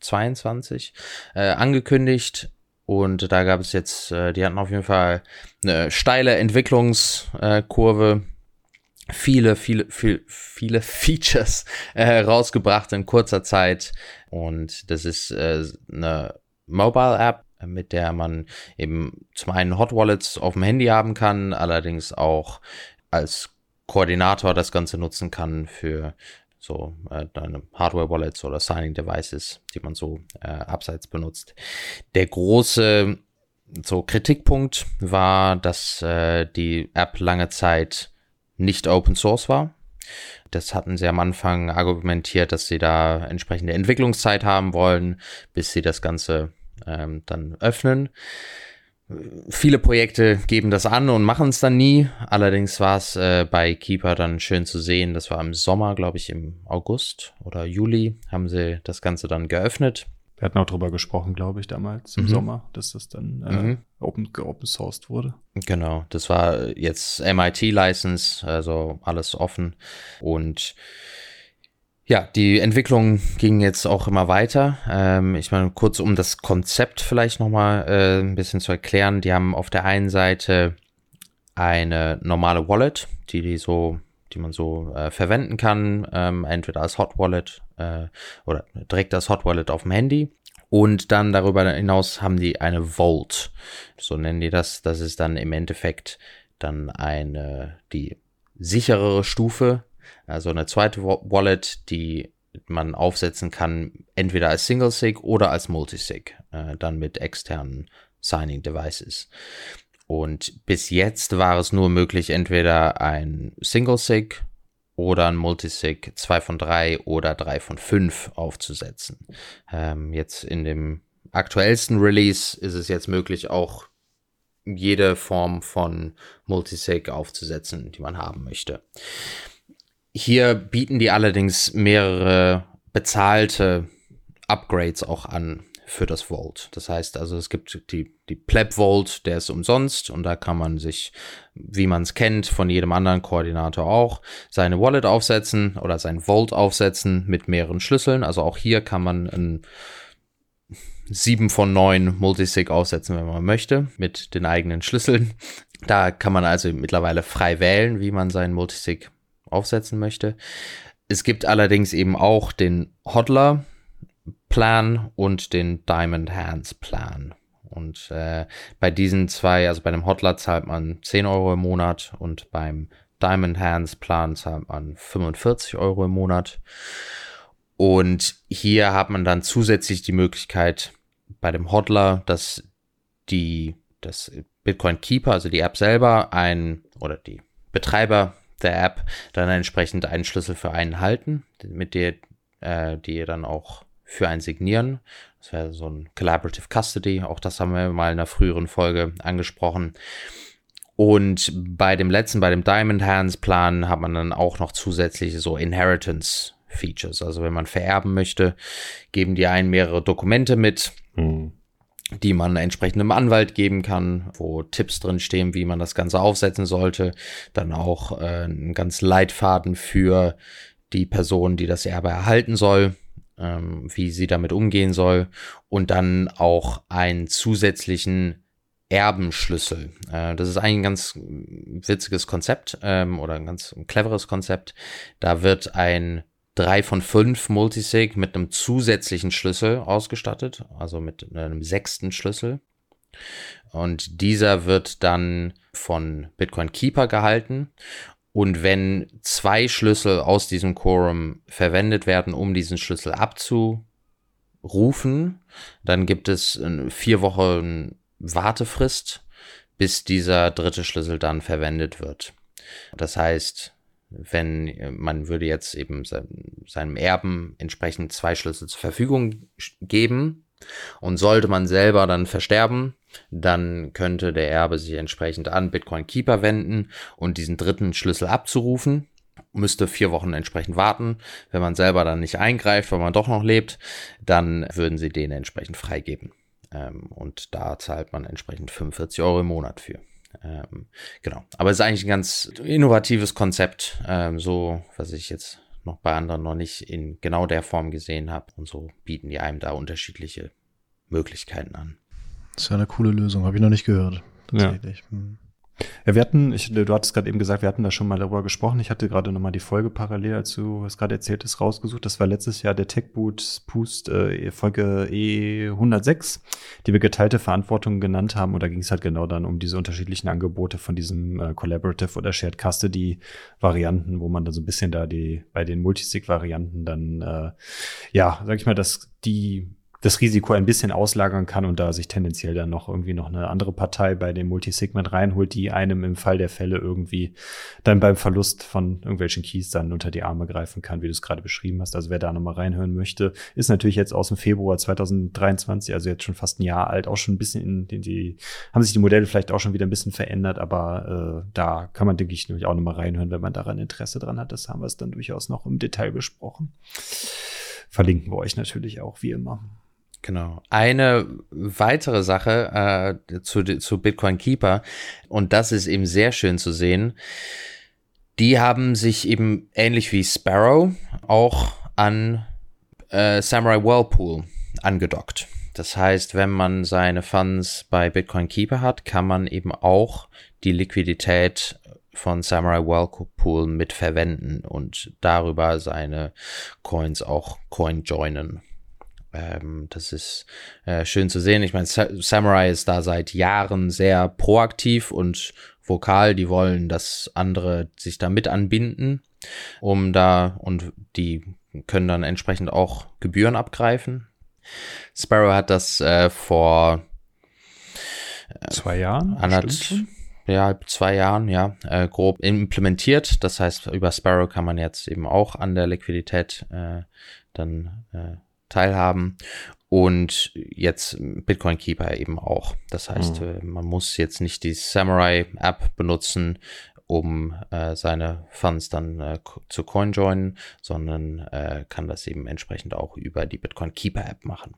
Speaker 4: 22, äh, angekündigt. Und da gab es jetzt, äh, die hatten auf jeden Fall eine steile Entwicklungskurve. Äh, viele, viele, viele, viele Features äh, rausgebracht in kurzer Zeit. Und das ist äh, eine Mobile App, mit der man eben zum einen Hot Wallets auf dem Handy haben kann, allerdings auch als Koordinator das Ganze nutzen kann für so äh, deine Hardware-Wallets oder Signing-Devices, die man so äh, abseits benutzt. Der große so Kritikpunkt war, dass äh, die App lange Zeit nicht Open Source war. Das hatten sie am Anfang argumentiert, dass sie da entsprechende Entwicklungszeit haben wollen, bis sie das Ganze ähm, dann öffnen. Viele Projekte geben das an und machen es dann nie. Allerdings war es äh, bei Keeper dann schön zu sehen. Das war im Sommer, glaube ich, im August oder Juli haben sie das Ganze dann geöffnet.
Speaker 2: Wir hatten auch drüber gesprochen, glaube ich, damals im mhm. Sommer, dass das dann äh, mhm. open, open sourced wurde.
Speaker 4: Genau, das war jetzt MIT-License, also alles offen. Und ja, die Entwicklung ging jetzt auch immer weiter. Ähm, ich meine, kurz um das Konzept vielleicht nochmal äh, ein bisschen zu erklären. Die haben auf der einen Seite eine normale Wallet, die die so, die man so äh, verwenden kann, ähm, entweder als Hot Wallet äh, oder direkt als Hot Wallet auf dem Handy. Und dann darüber hinaus haben die eine Vault, so nennen die das. Das ist dann im Endeffekt dann eine die sicherere Stufe also eine zweite Wallet, die man aufsetzen kann, entweder als Single-Sig oder als Multisig, äh, dann mit externen Signing Devices. Und bis jetzt war es nur möglich, entweder ein Single-Sig oder ein Multisig 2 von 3 oder 3 von 5 aufzusetzen. Ähm, jetzt in dem aktuellsten Release ist es jetzt möglich, auch jede Form von Multisig aufzusetzen, die man haben möchte. Hier bieten die allerdings mehrere bezahlte Upgrades auch an für das Vault. Das heißt also, es gibt die, die Pleb Vault, der ist umsonst und da kann man sich, wie man es kennt, von jedem anderen Koordinator auch, seine Wallet aufsetzen oder sein Vault aufsetzen mit mehreren Schlüsseln. Also auch hier kann man ein 7 von 9 Multisig aufsetzen, wenn man möchte, mit den eigenen Schlüsseln. Da kann man also mittlerweile frei wählen, wie man seinen Multisig aufsetzen möchte. Es gibt allerdings eben auch den Hodler Plan und den Diamond Hands Plan. Und äh, bei diesen zwei, also bei dem Hodler zahlt man 10 Euro im Monat und beim Diamond Hands Plan zahlt man 45 Euro im Monat. Und hier hat man dann zusätzlich die Möglichkeit bei dem Hodler, dass die, das Bitcoin Keeper, also die App selber, ein oder die Betreiber der App dann entsprechend einen Schlüssel für einen halten, mit der äh, die dann auch für einen signieren. Das wäre so ein Collaborative Custody. Auch das haben wir mal in einer früheren Folge angesprochen. Und bei dem letzten, bei dem Diamond Hands Plan, hat man dann auch noch zusätzliche so Inheritance Features. Also wenn man vererben möchte, geben die einen mehrere Dokumente mit. Mhm die man entsprechendem Anwalt geben kann, wo Tipps drin stehen, wie man das Ganze aufsetzen sollte. Dann auch äh, ein ganz Leitfaden für die Person, die das Erbe erhalten soll, ähm, wie sie damit umgehen soll. Und dann auch einen zusätzlichen Erbenschlüssel. Äh, das ist ein ganz witziges Konzept ähm, oder ein ganz cleveres Konzept. Da wird ein drei von fünf Multisig mit einem zusätzlichen Schlüssel ausgestattet, also mit einem sechsten Schlüssel. Und dieser wird dann von Bitcoin Keeper gehalten. Und wenn zwei Schlüssel aus diesem Quorum verwendet werden, um diesen Schlüssel abzurufen, dann gibt es vier Wochen Wartefrist, bis dieser dritte Schlüssel dann verwendet wird. Das heißt, wenn man würde jetzt eben seinem Erben entsprechend zwei Schlüssel zur Verfügung geben und sollte man selber dann versterben, dann könnte der Erbe sich entsprechend an Bitcoin Keeper wenden und diesen dritten Schlüssel abzurufen. Müsste vier Wochen entsprechend warten. Wenn man selber dann nicht eingreift, weil man doch noch lebt, dann würden sie den entsprechend freigeben. Ähm, und da zahlt man entsprechend 45 Euro im Monat für. Ähm, genau. Aber es ist eigentlich ein ganz innovatives Konzept, ähm, so was ich jetzt noch bei anderen noch nicht in genau der Form gesehen habe. Und so bieten die einem da unterschiedliche Möglichkeiten an.
Speaker 3: Das ist ja eine coole Lösung, habe ich noch nicht gehört. Tatsächlich. Ja. Hm.
Speaker 2: Ja, wir hatten, ich, du hattest gerade eben gesagt, wir hatten da schon mal darüber gesprochen. Ich hatte gerade nochmal die Folge parallel, als du es gerade erzählt hast, rausgesucht. Das war letztes Jahr der TechBoot Boost äh, Folge E106, die wir geteilte Verantwortung genannt haben. Und da ging es halt genau dann um diese unterschiedlichen Angebote von diesem äh, Collaborative oder Shared Custody Varianten, wo man dann so ein bisschen da die, bei den Multisig Varianten dann, äh, ja, sag ich mal, dass die das Risiko ein bisschen auslagern kann und da sich tendenziell dann noch irgendwie noch eine andere Partei bei dem Multisegment reinholt, die einem im Fall der Fälle irgendwie dann beim Verlust von irgendwelchen Keys dann unter die Arme greifen kann, wie du es gerade beschrieben hast. Also wer da nochmal reinhören möchte, ist natürlich jetzt aus dem Februar 2023, also jetzt schon fast ein Jahr alt, auch schon ein bisschen in, in die, haben sich die Modelle vielleicht auch schon wieder ein bisschen verändert, aber äh, da kann man, denke ich, nämlich auch nochmal reinhören, wenn man daran Interesse dran hat. Das haben wir es dann durchaus noch im Detail besprochen. Verlinken wir euch natürlich auch, wie immer.
Speaker 4: Genau. Eine weitere Sache äh, zu, zu Bitcoin Keeper, und das ist eben sehr schön zu sehen, die haben sich eben ähnlich wie Sparrow auch an äh, Samurai Whirlpool angedockt. Das heißt, wenn man seine Funds bei Bitcoin Keeper hat, kann man eben auch die Liquidität von Samurai Whirlpool mit verwenden und darüber seine Coins auch coin joinen. Ähm, das ist äh, schön zu sehen. Ich meine, Samurai ist da seit Jahren sehr proaktiv und vokal. Die wollen, dass andere sich da mit anbinden, um da und die können dann entsprechend auch Gebühren abgreifen. Sparrow hat das äh, vor
Speaker 2: äh, zwei Jahren,
Speaker 4: anderthalb, ja, zwei Jahren, ja, äh, grob implementiert. Das heißt, über Sparrow kann man jetzt eben auch an der Liquidität äh, dann äh, teilhaben und jetzt Bitcoin Keeper eben auch. Das heißt, mhm. man muss jetzt nicht die Samurai App benutzen, um äh, seine Funds dann äh, zu CoinJoin, sondern äh, kann das eben entsprechend auch über die Bitcoin Keeper App machen.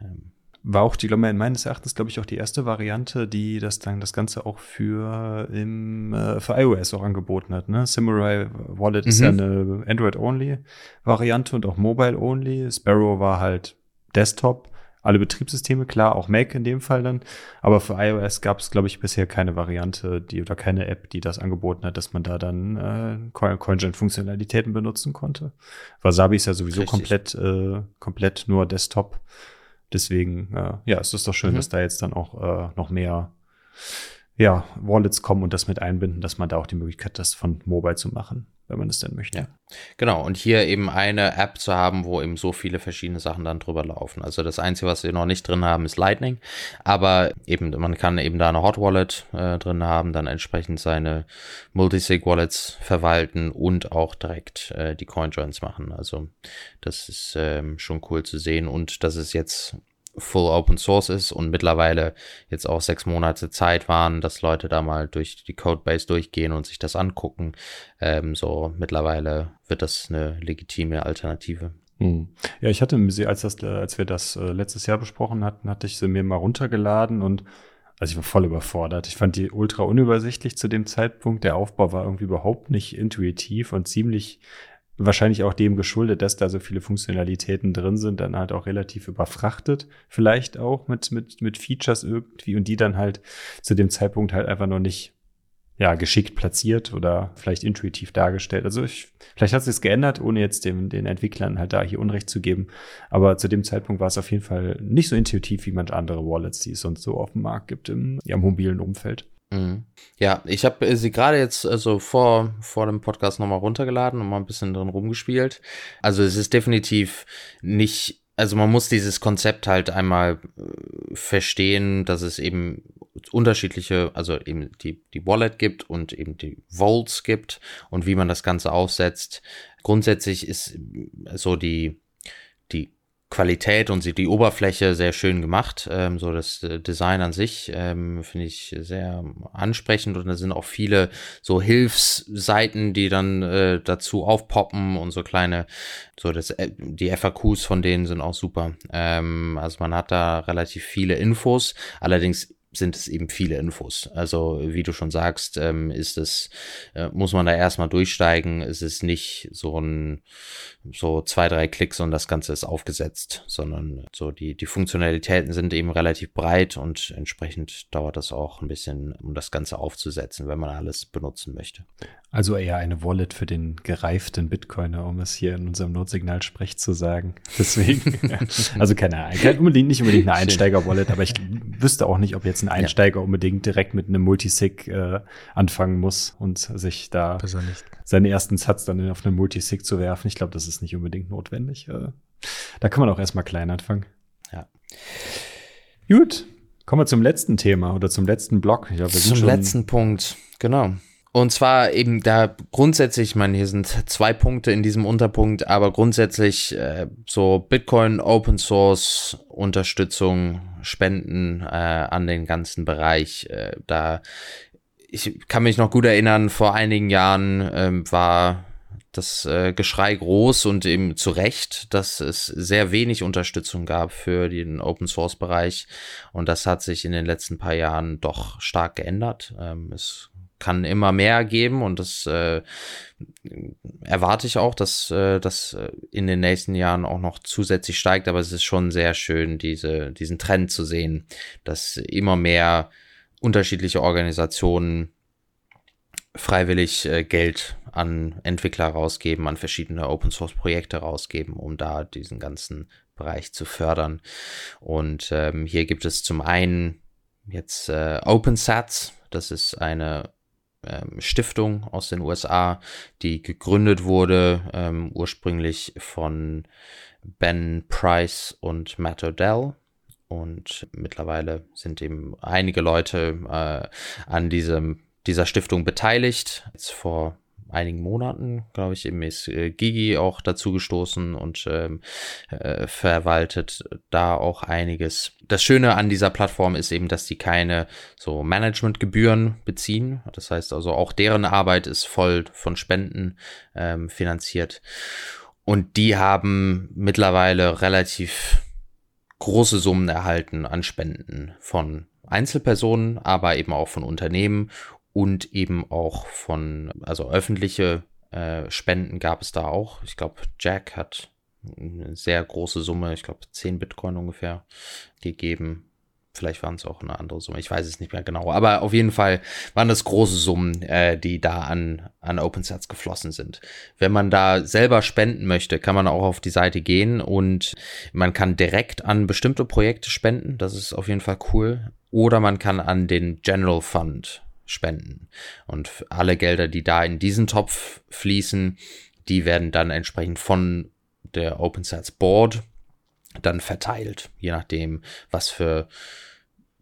Speaker 4: Ähm,
Speaker 2: war auch die, meines Erachtens, glaube ich, auch die erste Variante, die das dann das Ganze auch für im äh, für iOS auch angeboten hat. Ne? Samurai Wallet mhm. ist ja mhm. eine Android-only-Variante und auch Mobile-only. Sparrow war halt Desktop, alle Betriebssysteme, klar, auch Mac in dem Fall dann. Aber für iOS gab es, glaube ich, bisher keine Variante, die oder keine App, die das angeboten hat, dass man da dann äh, CoinGen-Funktionalitäten benutzen konnte. Wasabi ist ja sowieso Richtig. komplett, äh, komplett nur Desktop. Deswegen, äh, ja, es ist doch schön, mhm. dass da jetzt dann auch äh, noch mehr ja, Wallets kommen und das mit einbinden, dass man da auch die Möglichkeit hat, das von Mobile zu machen, wenn man es denn möchte. Ja.
Speaker 4: Genau, und hier eben eine App zu haben, wo eben so viele verschiedene Sachen dann drüber laufen. Also das Einzige, was wir noch nicht drin haben, ist Lightning, aber eben, man kann eben da eine Hot Wallet äh, drin haben, dann entsprechend seine Multisig Wallets verwalten und auch direkt äh, die Coinjoins machen. Also das ist ähm, schon cool zu sehen und das ist jetzt full Open Source ist und mittlerweile jetzt auch sechs Monate Zeit waren, dass Leute da mal durch die Codebase durchgehen und sich das angucken. Ähm, so mittlerweile wird das eine legitime Alternative.
Speaker 2: Hm. Ja, ich hatte sie, als, das, als wir das äh, letztes Jahr besprochen hatten, hatte ich sie mir mal runtergeladen und also ich war voll überfordert. Ich fand die ultra unübersichtlich zu dem Zeitpunkt. Der Aufbau war irgendwie überhaupt nicht intuitiv und ziemlich wahrscheinlich auch dem geschuldet, dass da so viele Funktionalitäten drin sind, dann halt auch relativ überfrachtet, vielleicht auch mit, mit, mit Features irgendwie und die dann halt zu dem Zeitpunkt halt einfach noch nicht ja, geschickt platziert oder vielleicht intuitiv dargestellt. Also ich, vielleicht hat es geändert, ohne jetzt dem, den Entwicklern halt da hier Unrecht zu geben. Aber zu dem Zeitpunkt war es auf jeden Fall nicht so intuitiv wie manche andere Wallets, die es sonst so auf dem Markt gibt im, ja, mobilen Umfeld.
Speaker 4: Mhm. Ja, ich habe äh, sie gerade jetzt also vor, vor dem Podcast nochmal runtergeladen und mal ein bisschen drin rumgespielt. Also es ist definitiv nicht, also man muss dieses Konzept halt einmal äh, verstehen, dass es eben unterschiedliche, also eben die, die Wallet gibt und eben die Vaults gibt und wie man das Ganze aufsetzt. Grundsätzlich ist so die, die Qualität und die Oberfläche sehr schön gemacht. Ähm, so das äh, Design an sich ähm, finde ich sehr ansprechend und da sind auch viele so Hilfsseiten, die dann äh, dazu aufpoppen und so kleine, so das, äh, die FAQs von denen sind auch super. Ähm, also man hat da relativ viele Infos. Allerdings sind es eben viele Infos. Also wie du schon sagst, ähm, ist es, äh, muss man da erstmal durchsteigen. Es ist nicht so ein, so zwei, drei Klicks und das Ganze ist aufgesetzt, sondern so die, die Funktionalitäten sind eben relativ breit und entsprechend dauert das auch ein bisschen, um das Ganze aufzusetzen, wenn man alles benutzen möchte.
Speaker 2: Also eher eine Wallet für den gereiften Bitcoiner, um es hier in unserem Notsignal-Sprech zu sagen. Deswegen, also keine, keine unbedingt, nicht unbedingt eine Einsteiger-Wallet, aber ich wüsste auch nicht, ob jetzt ein Einsteiger ja. unbedingt direkt mit einem Multisig äh, anfangen muss und sich da seinen ersten Satz dann auf einen Multisig zu werfen. Ich glaube, das ist nicht unbedingt notwendig. Äh, da kann man auch erstmal klein anfangen.
Speaker 4: Ja.
Speaker 2: Gut, kommen wir zum letzten Thema oder zum letzten Block.
Speaker 4: Glaub, zum letzten Punkt, genau. Und zwar eben da grundsätzlich, ich meine, hier sind zwei Punkte in diesem Unterpunkt, aber grundsätzlich äh, so Bitcoin, Open Source, Unterstützung, Spenden äh, an den ganzen Bereich. Äh, da ich kann mich noch gut erinnern, vor einigen Jahren äh, war das äh, Geschrei groß und eben zu Recht, dass es sehr wenig Unterstützung gab für den Open Source Bereich. Und das hat sich in den letzten paar Jahren doch stark geändert. Ähm, es kann immer mehr geben und das äh, erwarte ich auch, dass äh, das in den nächsten Jahren auch noch zusätzlich steigt, aber es ist schon sehr schön, diese, diesen Trend zu sehen, dass immer mehr unterschiedliche Organisationen freiwillig äh, Geld an Entwickler rausgeben, an verschiedene Open Source Projekte rausgeben, um da diesen ganzen Bereich zu fördern. Und ähm, hier gibt es zum einen jetzt äh, OpenSats, das ist eine Stiftung aus den USA, die gegründet wurde ähm, ursprünglich von Ben Price und Matt Odell. Und mittlerweile sind eben einige Leute äh, an diesem, dieser Stiftung beteiligt. Jetzt vor einigen Monaten, glaube ich, eben ist äh, Gigi auch dazu gestoßen und ähm, äh, verwaltet da auch einiges. Das Schöne an dieser Plattform ist eben, dass die keine so Managementgebühren beziehen. Das heißt also auch deren Arbeit ist voll von Spenden ähm, finanziert. Und die haben mittlerweile relativ große Summen erhalten an Spenden von Einzelpersonen, aber eben auch von Unternehmen und eben auch von, also öffentliche äh, Spenden gab es da auch. Ich glaube, Jack hat eine sehr große Summe, ich glaube 10 Bitcoin ungefähr, gegeben. Vielleicht waren es auch eine andere Summe, ich weiß es nicht mehr genau. Aber auf jeden Fall waren das große Summen, äh, die da an, an OpenSats geflossen sind. Wenn man da selber spenden möchte, kann man auch auf die Seite gehen und man kann direkt an bestimmte Projekte spenden. Das ist auf jeden Fall cool. Oder man kann an den General Fund spenden. Und alle Gelder, die da in diesen Topf fließen, die werden dann entsprechend von der OpenSats Board dann verteilt. Je nachdem, was für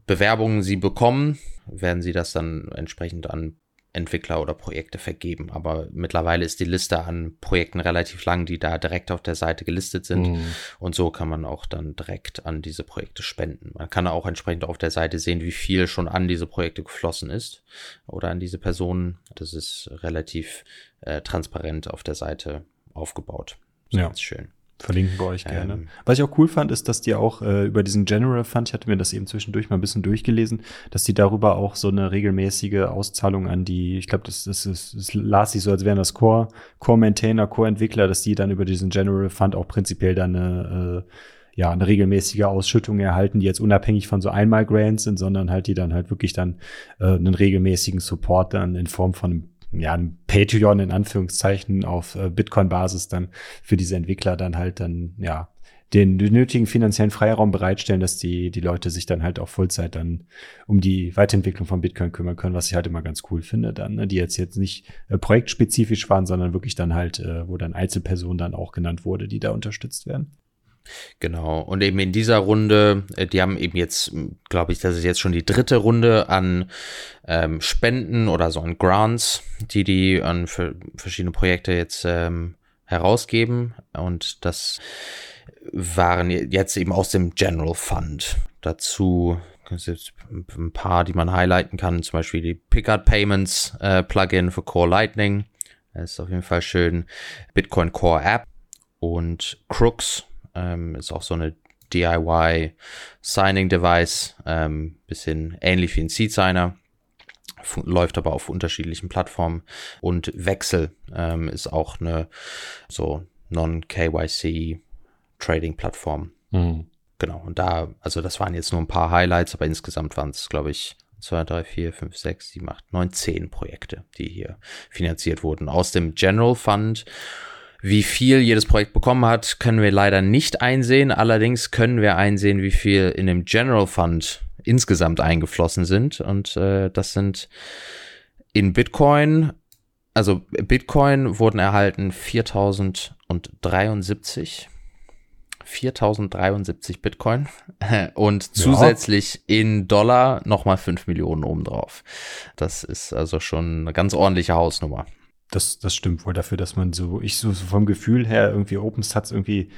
Speaker 4: Bewerbungen sie bekommen, werden sie das dann entsprechend an Entwickler oder Projekte vergeben. Aber mittlerweile ist die Liste an Projekten relativ lang, die da direkt auf der Seite gelistet sind. Mhm. Und so kann man auch dann direkt an diese Projekte spenden. Man kann auch entsprechend auf der Seite sehen, wie viel schon an diese Projekte geflossen ist oder an diese Personen. Das ist relativ äh, transparent auf der Seite aufgebaut.
Speaker 2: Das ja. schön. Verlinken wir euch gerne. Ähm, Was ich auch cool fand, ist, dass die auch äh, über diesen General Fund, ich hatte mir das eben zwischendurch mal ein bisschen durchgelesen, dass die darüber auch so eine regelmäßige Auszahlung an die, ich glaube, das, das, das, das las sich so, als wären das Core, Core Maintainer, Core Entwickler, dass die dann über diesen General Fund auch prinzipiell dann eine, äh, ja eine regelmäßige Ausschüttung erhalten, die jetzt unabhängig von so Einmal-Grants sind, sondern halt die dann halt wirklich dann äh, einen regelmäßigen Support dann in Form von ja, ein Patreon in Anführungszeichen auf äh, Bitcoin-Basis dann für diese Entwickler dann halt dann, ja, den nötigen finanziellen Freiraum bereitstellen, dass die, die Leute sich dann halt auch Vollzeit dann um die Weiterentwicklung von Bitcoin kümmern können, was ich halt immer ganz cool finde dann, ne? die jetzt jetzt nicht äh, projektspezifisch waren, sondern wirklich dann halt, äh, wo dann Einzelpersonen dann auch genannt wurde, die da unterstützt werden.
Speaker 4: Genau. Und eben in dieser Runde, äh, die haben eben jetzt, glaube ich, das ist jetzt schon die dritte Runde an ähm, Spenden oder so an Grants, die die an verschiedene Projekte jetzt ähm, herausgeben. Und das waren jetzt eben aus dem General Fund. Dazu ein paar, die man highlighten kann, zum Beispiel die Picard Payments äh, Plugin für Core Lightning. Das ist auf jeden Fall schön. Bitcoin Core App und Crooks ähm, ist auch so eine DIY Signing Device, ähm, bisschen ähnlich wie ein Seed Signer läuft aber auf unterschiedlichen Plattformen. Und Wechsel ähm, ist auch eine so Non-KYC Trading-Plattform. Mhm. Genau, und da, also das waren jetzt nur ein paar Highlights, aber insgesamt waren es, glaube ich, 2, 3, 4, 5, 6, 7, 8, 9, 10 Projekte, die hier finanziert wurden aus dem General Fund. Wie viel jedes Projekt bekommen hat, können wir leider nicht einsehen. Allerdings können wir einsehen, wie viel in dem General Fund insgesamt eingeflossen sind. Und äh, das sind in Bitcoin, also Bitcoin wurden erhalten 4073 4073 Bitcoin und zusätzlich ja. in Dollar nochmal 5 Millionen obendrauf. Das ist also schon eine ganz ordentliche Hausnummer.
Speaker 2: Das, das stimmt wohl dafür, dass man so, ich so, so vom Gefühl her irgendwie OpenStats irgendwie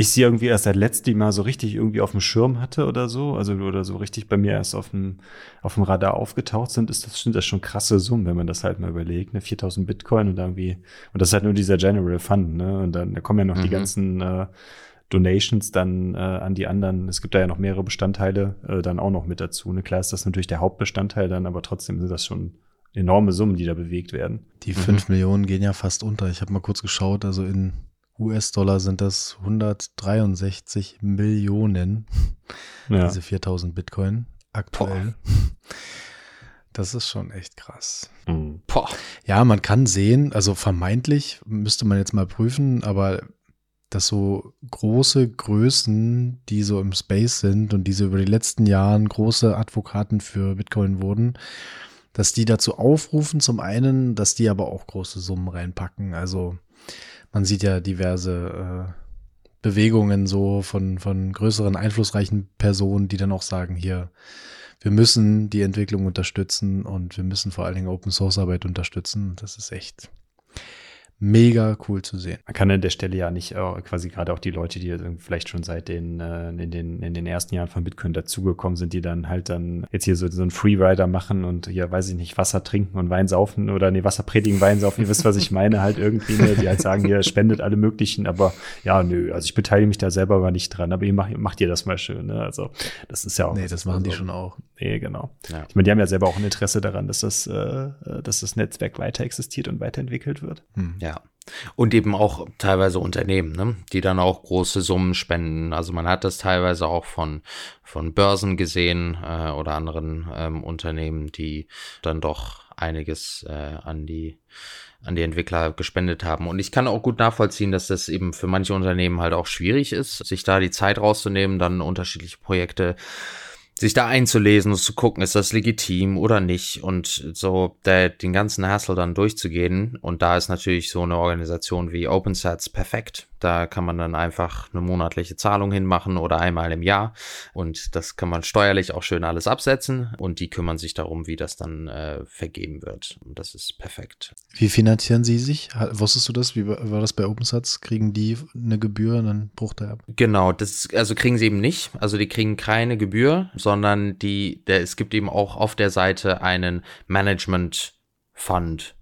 Speaker 2: ich sie irgendwie erst seit letztem Mal so richtig irgendwie auf dem Schirm hatte oder so, also oder so richtig bei mir erst auf dem, auf dem Radar aufgetaucht sind, ist das, sind das schon krasse Summen, wenn man das halt mal überlegt, ne, 4000 Bitcoin und irgendwie, und das ist halt nur dieser General Fund, ne, und dann da kommen ja noch mhm. die ganzen, äh, Donations dann äh, an die anderen, es gibt da ja noch mehrere Bestandteile äh, dann auch noch mit dazu. Ne? Klar ist das natürlich der Hauptbestandteil dann, aber trotzdem sind das schon enorme Summen, die da bewegt werden.
Speaker 3: Die fünf mhm. Millionen gehen ja fast unter. Ich habe mal kurz geschaut, also in US-Dollar sind das 163 Millionen, ja. diese 4000 Bitcoin aktuell. Boah. Das ist schon echt krass. Mhm. Ja, man kann sehen, also vermeintlich müsste man jetzt mal prüfen, aber dass so große Größen, die so im Space sind und diese über die letzten Jahren große Advokaten für Bitcoin wurden, dass die dazu aufrufen, zum einen, dass die aber auch große Summen reinpacken. Also man sieht ja diverse äh, Bewegungen so von, von größeren, einflussreichen Personen, die dann auch sagen, hier, wir müssen die Entwicklung unterstützen und wir müssen vor allen Dingen Open Source Arbeit unterstützen. Das ist echt mega cool zu sehen.
Speaker 2: Man kann an der Stelle ja nicht äh, quasi gerade auch die Leute, die vielleicht schon seit den, äh, in den, in den ersten Jahren von Bitcoin dazugekommen sind, die dann halt dann jetzt hier so, so einen Freerider machen und hier, weiß ich nicht, Wasser trinken und Wein saufen oder nee, Wasser predigen, Wein saufen, ihr wisst, was ich meine, halt irgendwie, ne, die halt sagen, ihr spendet alle möglichen, aber ja, nö, also ich beteilige mich da selber aber nicht dran, aber ihr macht, macht ihr das mal schön, ne? Also das ist ja auch.
Speaker 3: Nee, das machen die schon auch.
Speaker 2: Nee, genau. Ja. Ich meine, die haben ja selber auch ein Interesse daran, dass das, äh, dass das Netzwerk weiter existiert und weiterentwickelt wird.
Speaker 4: Hm. Ja. Und eben auch teilweise Unternehmen, ne, die dann auch große Summen spenden. Also man hat das teilweise auch von, von Börsen gesehen äh, oder anderen ähm, Unternehmen, die dann doch einiges äh, an die an die Entwickler gespendet haben. Und ich kann auch gut nachvollziehen, dass das eben für manche Unternehmen halt auch schwierig ist, sich da die Zeit rauszunehmen, dann unterschiedliche Projekte sich da einzulesen und zu gucken, ist das legitim oder nicht und so der, den ganzen Hassel dann durchzugehen. Und da ist natürlich so eine Organisation wie OpenSats perfekt, da kann man dann einfach eine monatliche Zahlung hinmachen oder einmal im Jahr. Und das kann man steuerlich auch schön alles absetzen. Und die kümmern sich darum, wie das dann äh, vergeben wird. Und das ist perfekt.
Speaker 3: Wie finanzieren Sie sich? Wusstest du das? Wie war das bei OpenSats? Kriegen die eine Gebühr und dann brucht er ab?
Speaker 4: Genau, das also kriegen sie eben nicht. Also die kriegen keine Gebühr, sondern die, der, es gibt eben auch auf der Seite einen Management Fund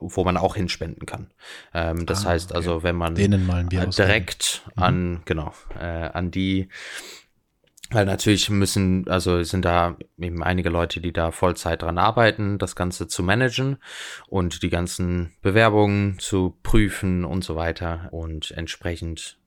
Speaker 4: wo man auch hinspenden kann. Ähm, das ah, heißt also, wenn man
Speaker 3: Denen mal ein
Speaker 4: Bier direkt mhm. an, genau, äh, an die, weil natürlich müssen, also sind da eben einige Leute, die da Vollzeit dran arbeiten, das Ganze zu managen und die ganzen Bewerbungen zu prüfen und so weiter und entsprechend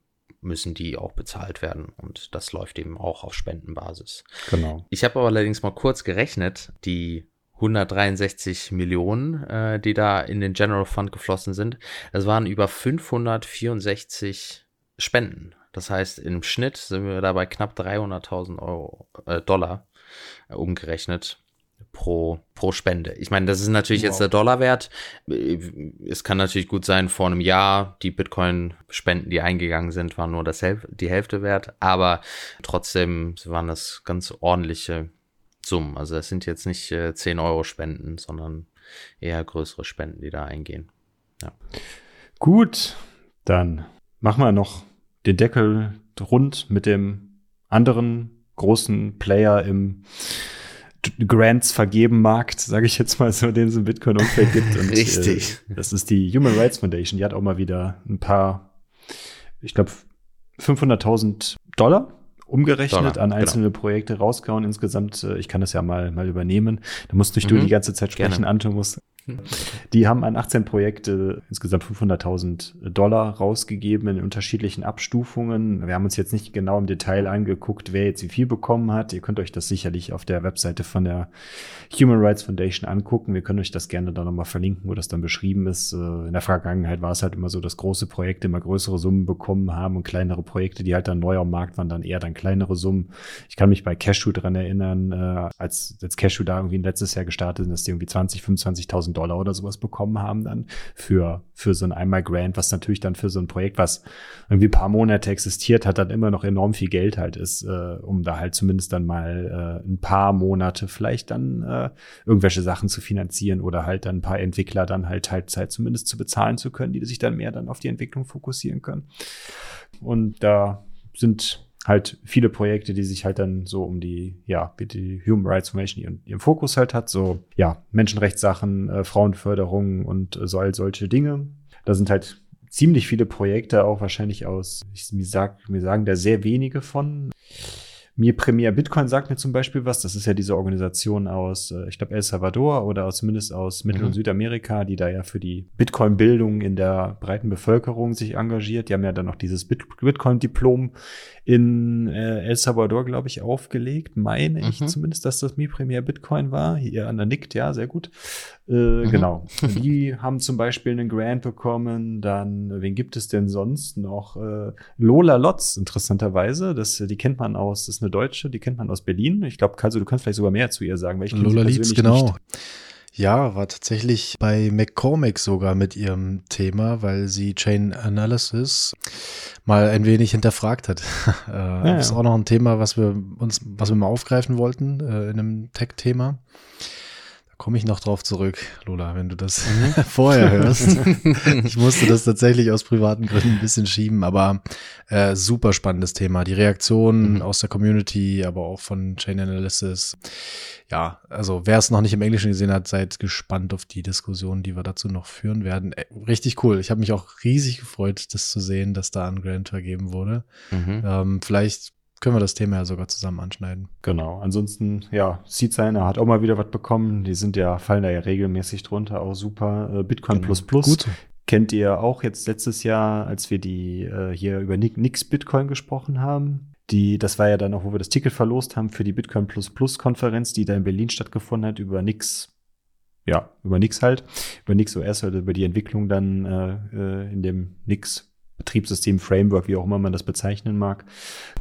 Speaker 4: müssen die auch bezahlt werden. Und das läuft eben auch auf Spendenbasis.
Speaker 2: Genau.
Speaker 4: Ich habe aber allerdings mal kurz gerechnet, die 163 Millionen, äh, die da in den General Fund geflossen sind, das waren über 564 Spenden. Das heißt, im Schnitt sind wir da bei knapp 300.000 Euro, äh, Dollar äh, umgerechnet pro, pro Spende. Ich meine, das ist natürlich wow. jetzt der Dollarwert. Es kann natürlich gut sein, vor einem Jahr die Bitcoin-Spenden, die eingegangen sind, waren nur das Häl die Hälfte wert, aber trotzdem waren das ganz ordentliche Summen. Also das sind jetzt nicht äh, 10 Euro Spenden, sondern eher größere Spenden, die da eingehen. Ja.
Speaker 2: Gut, dann machen wir noch den Deckel rund mit dem anderen großen Player im Grants vergeben Markt, sage ich jetzt mal so, den es im Bitcoin-Umfeld gibt.
Speaker 4: Und, Richtig.
Speaker 2: Äh, das ist die Human Rights Foundation. Die hat auch mal wieder ein paar, ich glaube, 500.000 Dollar umgerechnet Dollar, an einzelne genau. Projekte rausgehauen. Insgesamt, äh, ich kann das ja mal, mal übernehmen. Da musst nicht mhm. du die ganze Zeit sprechen, Gerne. Anton muss die haben an 18 Projekte insgesamt 500.000 Dollar rausgegeben in unterschiedlichen Abstufungen. Wir haben uns jetzt nicht genau im Detail angeguckt, wer jetzt wie viel bekommen hat. Ihr könnt euch das sicherlich auf der Webseite von der Human Rights Foundation angucken. Wir können euch das gerne dann nochmal verlinken, wo das dann beschrieben ist. Äh, in der Vergangenheit war es halt immer so, dass große Projekte immer größere Summen bekommen haben und kleinere Projekte, die halt dann neu am Markt waren, dann eher dann kleinere Summen. Ich kann mich bei Cashew dran erinnern, äh, als, als Cashew da irgendwie letztes Jahr gestartet sind, dass die irgendwie 20, 25.000 Dollar oder sowas bekommen haben dann für, für so ein einmal Grant, was natürlich dann für so ein Projekt, was irgendwie ein paar Monate existiert hat, dann immer noch enorm viel Geld halt ist, äh, um da halt zumindest dann mal äh, ein paar Monate vielleicht dann äh, irgendwelche Sachen zu finanzieren oder halt dann ein paar Entwickler dann halt Teilzeit zumindest zu bezahlen zu können, die sich dann mehr dann auf die Entwicklung fokussieren können. Und da sind halt viele Projekte, die sich halt dann so um die, ja, die Human Rights Foundation ihren, ihren Fokus halt hat, so, ja, Menschenrechtssachen, äh, Frauenförderung und äh, so all solche Dinge. Da sind halt ziemlich viele Projekte auch wahrscheinlich aus, ich, mir, sag, mir sagen da sehr wenige von. Mir Premier Bitcoin sagt mir zum Beispiel was. Das ist ja diese Organisation aus, äh, ich glaube, El Salvador oder aus, zumindest aus Mittel- mhm. und Südamerika, die da ja für die Bitcoin-Bildung in der breiten Bevölkerung sich engagiert. Die haben ja dann noch dieses Bitcoin-Diplom in äh, El Salvador, glaube ich, aufgelegt. Meine mhm. ich zumindest, dass das Mi Premier Bitcoin war. Hier an der nickt, ja, sehr gut. Äh, mhm. Genau. Die haben zum Beispiel einen Grant bekommen. Dann, wen gibt es denn sonst noch? Äh, Lola Lotz, interessanterweise. Das, die kennt man aus, das ist eine Deutsche, die kennt man aus Berlin. Ich glaube, Kalso, du kannst vielleicht sogar mehr zu ihr sagen, weil ich
Speaker 3: Lola Lietz, genau. Nicht. Ja, war tatsächlich bei McCormick sogar mit ihrem Thema, weil sie Chain Analysis mal ein wenig hinterfragt hat. äh, ja, das ist auch noch ein Thema, was wir uns, was wir mal aufgreifen wollten äh, in einem Tech-Thema komme ich noch drauf zurück, Lola, wenn du das mhm. vorher hörst. ich musste das tatsächlich aus privaten Gründen ein bisschen schieben, aber äh, super spannendes Thema. Die Reaktionen mhm. aus der Community, aber auch von Chain Analysis. Ja, also wer es noch nicht im Englischen gesehen hat, seid gespannt auf die Diskussion, die wir dazu noch führen werden. Äh, richtig cool. Ich habe mich auch riesig gefreut, das zu sehen, dass da ein Grant vergeben wurde. Mhm. Ähm, vielleicht können wir das Thema ja sogar zusammen anschneiden.
Speaker 2: Genau. Ansonsten, ja, sieht sein, er hat auch mal wieder was bekommen. Die sind ja, fallen da ja regelmäßig drunter, auch super. Äh, Bitcoin genau. Plus Plus. Gut. Kennt ihr auch jetzt letztes Jahr, als wir die äh, hier über Nix Bitcoin gesprochen haben? Die, das war ja dann auch, wo wir das Ticket verlost haben für die Bitcoin Plus Plus Konferenz, die da in Berlin stattgefunden hat, über Nix ja, über Nix halt, über Nix OS oder über die Entwicklung dann äh, äh in dem Nix Betriebssystem, Framework, wie auch immer man das bezeichnen mag.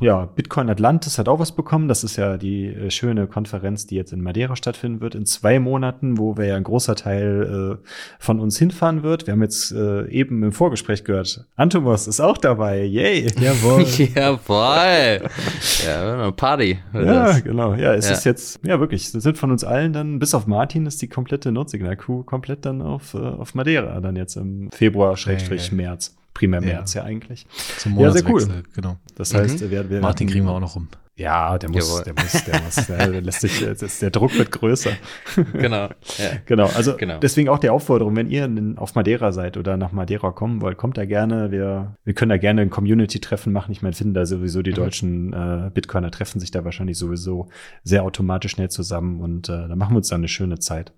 Speaker 2: Ja, Bitcoin Atlantis hat auch was bekommen. Das ist ja die äh, schöne Konferenz, die jetzt in Madeira stattfinden wird, in zwei Monaten, wo wir ja ein großer Teil äh, von uns hinfahren wird. Wir haben jetzt äh, eben im Vorgespräch gehört, Antomos ist auch dabei. Yay!
Speaker 4: Jawohl. Jawohl. ja, Party.
Speaker 2: Ja, das. genau. Ja, es ja. ist jetzt, ja wirklich, es sind von uns allen dann, bis auf Martin, ist die komplette Notsignal-Crew komplett dann auf, äh, auf Madeira, dann jetzt im Februar, Schrägstrich, März primär März ja, ja eigentlich.
Speaker 3: Zum ja, sehr cool.
Speaker 2: Genau. Das heißt, mhm. wir, wir
Speaker 3: Martin kriegen wir auch noch rum.
Speaker 2: Ja, der muss, der muss, der muss, der, der lässt sich, das, der Druck wird größer.
Speaker 4: Genau.
Speaker 2: Ja. Genau. Also genau. deswegen auch die Aufforderung, wenn ihr auf Madeira seid oder nach Madeira kommen wollt, kommt da gerne. Wir, wir können da gerne ein Community-Treffen machen. Ich meine, finden da sowieso die mhm. deutschen äh, Bitcoiner treffen sich da wahrscheinlich sowieso sehr automatisch schnell zusammen und äh, da machen wir uns dann eine schöne Zeit.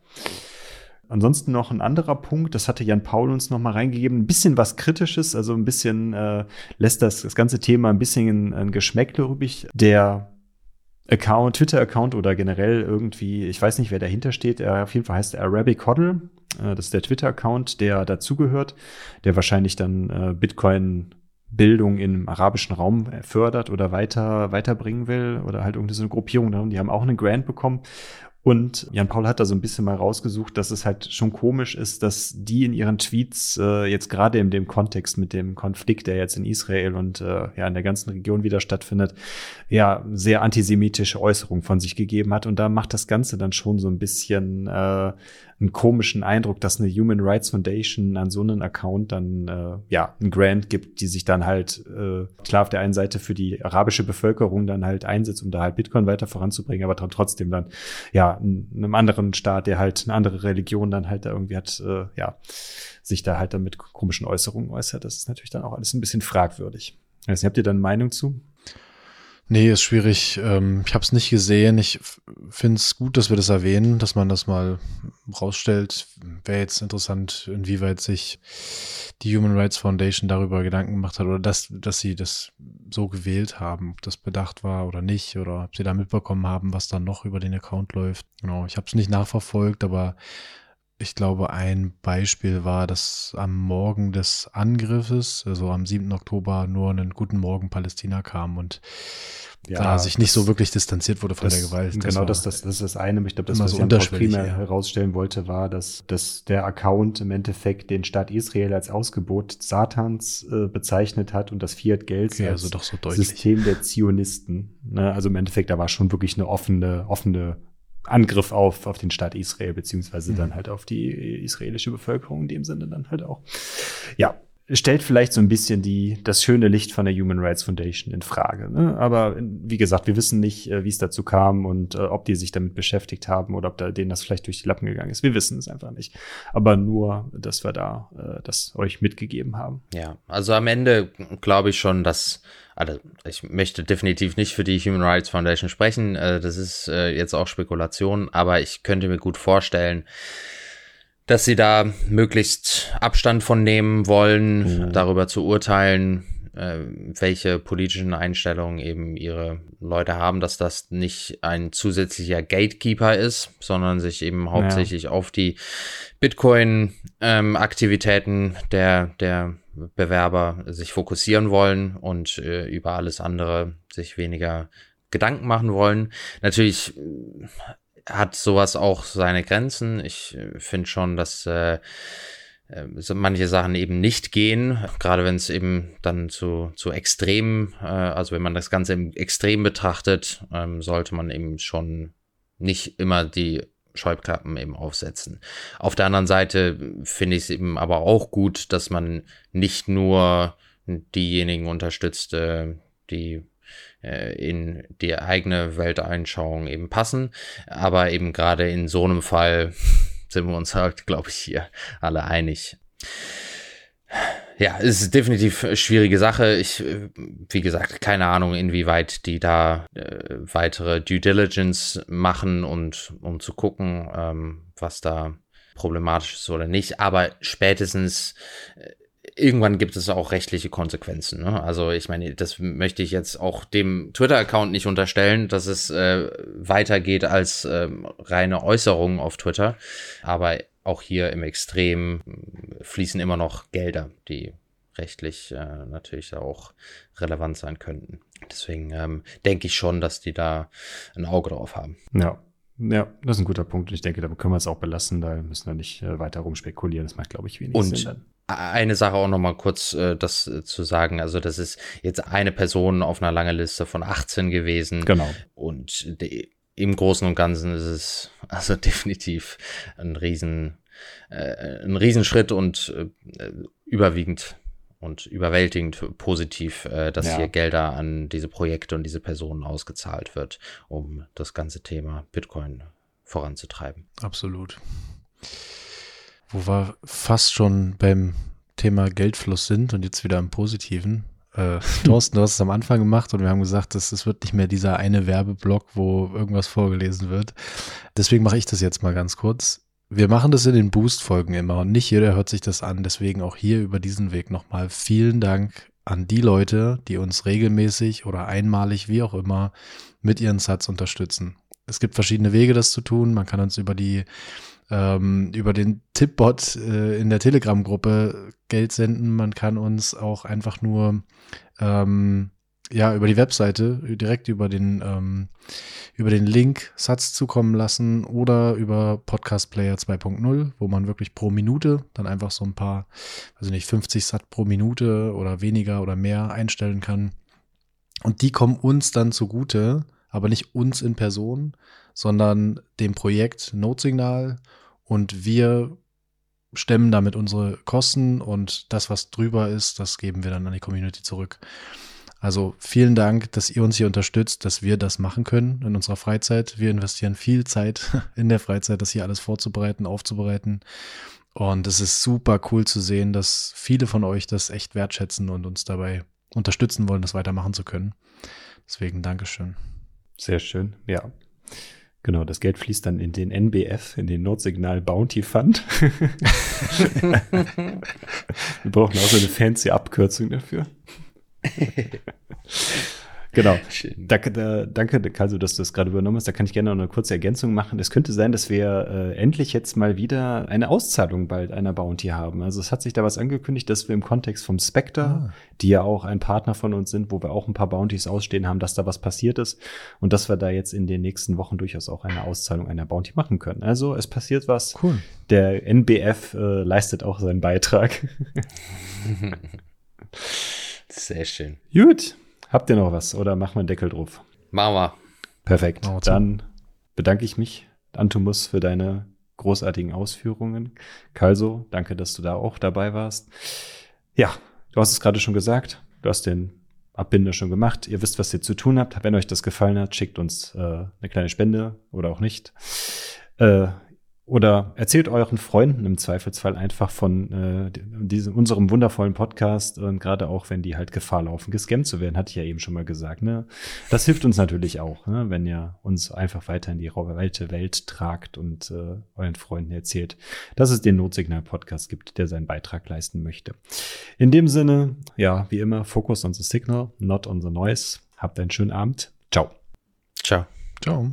Speaker 2: Ansonsten noch ein anderer Punkt, das hatte Jan Paul uns noch mal reingegeben, ein bisschen was Kritisches, also ein bisschen äh, lässt das, das ganze Thema ein bisschen ein, ein Geschmäckle übrig. Der Account, Twitter-Account oder generell irgendwie, ich weiß nicht, wer dahinter steht, er auf jeden Fall heißt Arabic Hoddle. Äh, das ist der Twitter-Account, der dazugehört, der wahrscheinlich dann äh, Bitcoin Bildung im arabischen Raum fördert oder weiter weiterbringen will oder halt irgendwie so eine Gruppierung, die haben auch einen Grant bekommen und Jan Paul hat da so ein bisschen mal rausgesucht, dass es halt schon komisch ist, dass die in ihren Tweets äh, jetzt gerade in dem Kontext mit dem Konflikt, der jetzt in Israel und äh, ja in der ganzen Region wieder stattfindet, ja sehr antisemitische Äußerungen von sich gegeben hat. Und da macht das Ganze dann schon so ein bisschen äh, einen komischen Eindruck, dass eine Human Rights Foundation an so einen Account dann äh, ja einen Grant gibt, die sich dann halt äh, klar auf der einen Seite für die arabische Bevölkerung dann halt einsetzt, um da halt Bitcoin weiter voranzubringen, aber dann trotzdem dann ja einem anderen Staat, der halt eine andere Religion dann halt da irgendwie hat, äh, ja sich da halt dann mit komischen Äußerungen äußert. Das ist natürlich dann auch alles ein bisschen fragwürdig. Also, habt ihr da eine Meinung zu?
Speaker 3: Nee, ist schwierig. Ähm, ich habe es nicht gesehen. Ich finde es gut, dass wir das erwähnen, dass man das mal rausstellt. Wäre jetzt interessant, inwieweit sich die Human Rights Foundation darüber Gedanken gemacht hat oder dass, dass sie das so gewählt haben, ob das bedacht war oder nicht oder ob sie da mitbekommen haben, was dann noch über den Account läuft. Genau, ich habe es nicht nachverfolgt, aber ich glaube, ein Beispiel war, dass am Morgen des Angriffes, also am 7. Oktober, nur einen Guten Morgen Palästina kam und ja, da sich nicht so wirklich distanziert wurde von
Speaker 2: das,
Speaker 3: der Gewalt.
Speaker 2: Das genau, das, das, das ist das eine. Ich glaube, das, was so ich primär ja. herausstellen wollte, war, dass, dass der Account im Endeffekt den Staat Israel als Ausgebot Satans äh, bezeichnet hat und das Fiat-Geld
Speaker 3: okay, also doch so
Speaker 2: System der Zionisten. Ne? Also im Endeffekt, da war schon wirklich eine offene, offene Angriff auf, auf den Staat Israel, beziehungsweise mhm. dann halt auf die israelische Bevölkerung in dem Sinne dann halt auch. Ja, stellt vielleicht so ein bisschen die, das schöne Licht von der Human Rights Foundation in Frage. Ne? Aber wie gesagt, wir wissen nicht, äh, wie es dazu kam und äh, ob die sich damit beschäftigt haben oder ob da denen das vielleicht durch die Lappen gegangen ist. Wir wissen es einfach nicht. Aber nur, dass wir da äh, das euch mitgegeben haben.
Speaker 4: Ja, also am Ende glaube ich schon, dass also ich möchte definitiv nicht für die Human Rights Foundation sprechen. Äh, das ist äh, jetzt auch Spekulation, aber ich könnte mir gut vorstellen, dass sie da möglichst Abstand von nehmen wollen, mhm. darüber zu urteilen, äh, welche politischen Einstellungen eben ihre Leute haben, dass das nicht ein zusätzlicher Gatekeeper ist, sondern sich eben hauptsächlich ja. auf die Bitcoin-Aktivitäten ähm, der, der Bewerber sich fokussieren wollen und äh, über alles andere sich weniger Gedanken machen wollen. Natürlich hat sowas auch seine Grenzen. Ich äh, finde schon, dass äh, äh manche Sachen eben nicht gehen, gerade wenn es eben dann zu, zu extrem, äh, also wenn man das Ganze im Extrem betrachtet, ähm, sollte man eben schon nicht immer die Scheuklappen eben aufsetzen. Auf der anderen Seite finde ich es eben aber auch gut, dass man nicht nur diejenigen unterstützt, äh, die äh, in die eigene Welteinschauung eben passen. Aber eben gerade in so einem Fall sind wir uns halt, glaube ich, hier alle einig. Ja, es ist definitiv schwierige Sache. Ich, wie gesagt, keine Ahnung, inwieweit die da äh, weitere Due Diligence machen und um zu gucken, ähm, was da problematisch ist oder nicht. Aber spätestens äh, irgendwann gibt es auch rechtliche Konsequenzen. Ne? Also ich meine, das möchte ich jetzt auch dem Twitter-Account nicht unterstellen, dass es äh, weitergeht als äh, reine Äußerungen auf Twitter. Aber auch hier im Extrem fließen immer noch Gelder, die rechtlich äh, natürlich auch relevant sein könnten. Deswegen ähm, denke ich schon, dass die da ein Auge drauf haben.
Speaker 2: Ja, ja, das ist ein guter Punkt. Ich denke, da können wir es auch belassen. Da müssen wir nicht äh, weiter rumspekulieren. Das macht, glaube ich, wenig
Speaker 4: Und
Speaker 2: Sinn.
Speaker 4: Eine Sache auch noch mal kurz äh, das äh, zu sagen. Also das ist jetzt eine Person auf einer langen Liste von 18 gewesen.
Speaker 2: Genau.
Speaker 4: Und die, im Großen und Ganzen ist es also definitiv ein riesen, äh, ein Riesenschritt und äh, überwiegend und überwältigend positiv, äh, dass ja. hier Gelder an diese Projekte und diese Personen ausgezahlt wird, um das ganze Thema Bitcoin voranzutreiben.
Speaker 3: Absolut. Wo wir fast schon beim Thema Geldfluss sind und jetzt wieder im Positiven. Äh, Thorsten, du hast es am Anfang gemacht und wir haben gesagt, es wird nicht mehr dieser eine Werbeblock, wo irgendwas vorgelesen wird. Deswegen mache ich das jetzt mal ganz kurz. wir machen das in den Boost-Folgen immer und nicht jeder hört sich das an. Deswegen auch hier über diesen Weg nochmal vielen Dank an die Leute, die uns regelmäßig oder einmalig, wie auch immer, mit ihren Sats unterstützen. Es gibt verschiedene Wege, das zu tun. Man kann uns über die ähm, über den Tipbot äh, in der Telegram-Gruppe Geld senden. Man kann uns auch einfach nur ähm, ja, über die Webseite, direkt über den, ähm, über den Link Satz zukommen lassen oder über Podcast Player 2.0, wo man wirklich pro Minute dann einfach so ein paar, also nicht 50 Sat pro Minute oder weniger oder mehr einstellen kann. Und die kommen uns dann zugute, aber nicht uns in Person, sondern dem Projekt Notsignal und wir stemmen damit unsere Kosten und das, was drüber ist, das geben wir dann an die Community zurück. Also vielen Dank, dass ihr uns hier unterstützt, dass wir das machen können in unserer Freizeit. Wir investieren viel Zeit in der Freizeit, das hier alles vorzubereiten, aufzubereiten. Und es ist super cool zu sehen, dass viele von euch das echt wertschätzen und uns dabei unterstützen wollen, das weitermachen zu können. Deswegen Dankeschön.
Speaker 2: Sehr schön, ja. Genau, das Geld fließt dann in den NBF, in den Notsignal Bounty Fund. Wir brauchen auch so eine fancy Abkürzung dafür. Genau. Danke, da, danke, Kalso, dass du das gerade übernommen hast. Da kann ich gerne noch eine kurze Ergänzung machen. Es könnte sein, dass wir äh, endlich jetzt mal wieder eine Auszahlung bald einer Bounty haben. Also es hat sich da was angekündigt, dass wir im Kontext vom Spectre, ah. die ja auch ein Partner von uns sind, wo wir auch ein paar Bounties ausstehen haben, dass da was passiert ist und dass wir da jetzt in den nächsten Wochen durchaus auch eine Auszahlung einer Bounty machen können. Also es passiert was.
Speaker 3: Cool.
Speaker 2: Der NBF äh, leistet auch seinen Beitrag.
Speaker 4: Sehr schön.
Speaker 2: Gut. Habt ihr noch was oder machen wir einen Deckel drauf?
Speaker 4: Machen wir.
Speaker 2: Perfekt. Machen wir Dann bedanke ich mich, Antumus, für deine großartigen Ausführungen. Kalso, danke, dass du da auch dabei warst. Ja, du hast es gerade schon gesagt. Du hast den Abbinder schon gemacht. Ihr wisst, was ihr zu tun habt. Wenn euch das gefallen hat, schickt uns äh, eine kleine Spende oder auch nicht. Äh, oder erzählt euren Freunden im Zweifelsfall einfach von äh, diesem, unserem wundervollen Podcast und gerade auch, wenn die halt Gefahr laufen, gescammt zu werden, hatte ich ja eben schon mal gesagt. Ne? Das hilft uns natürlich auch, ne? wenn ihr uns einfach weiter in die weite Welt tragt und äh, euren Freunden erzählt, dass es den Notsignal-Podcast gibt, der seinen Beitrag leisten möchte. In dem Sinne, ja, wie immer, Focus on the Signal, not on the noise. Habt einen schönen Abend. Ciao.
Speaker 4: Ciao.
Speaker 3: Ciao.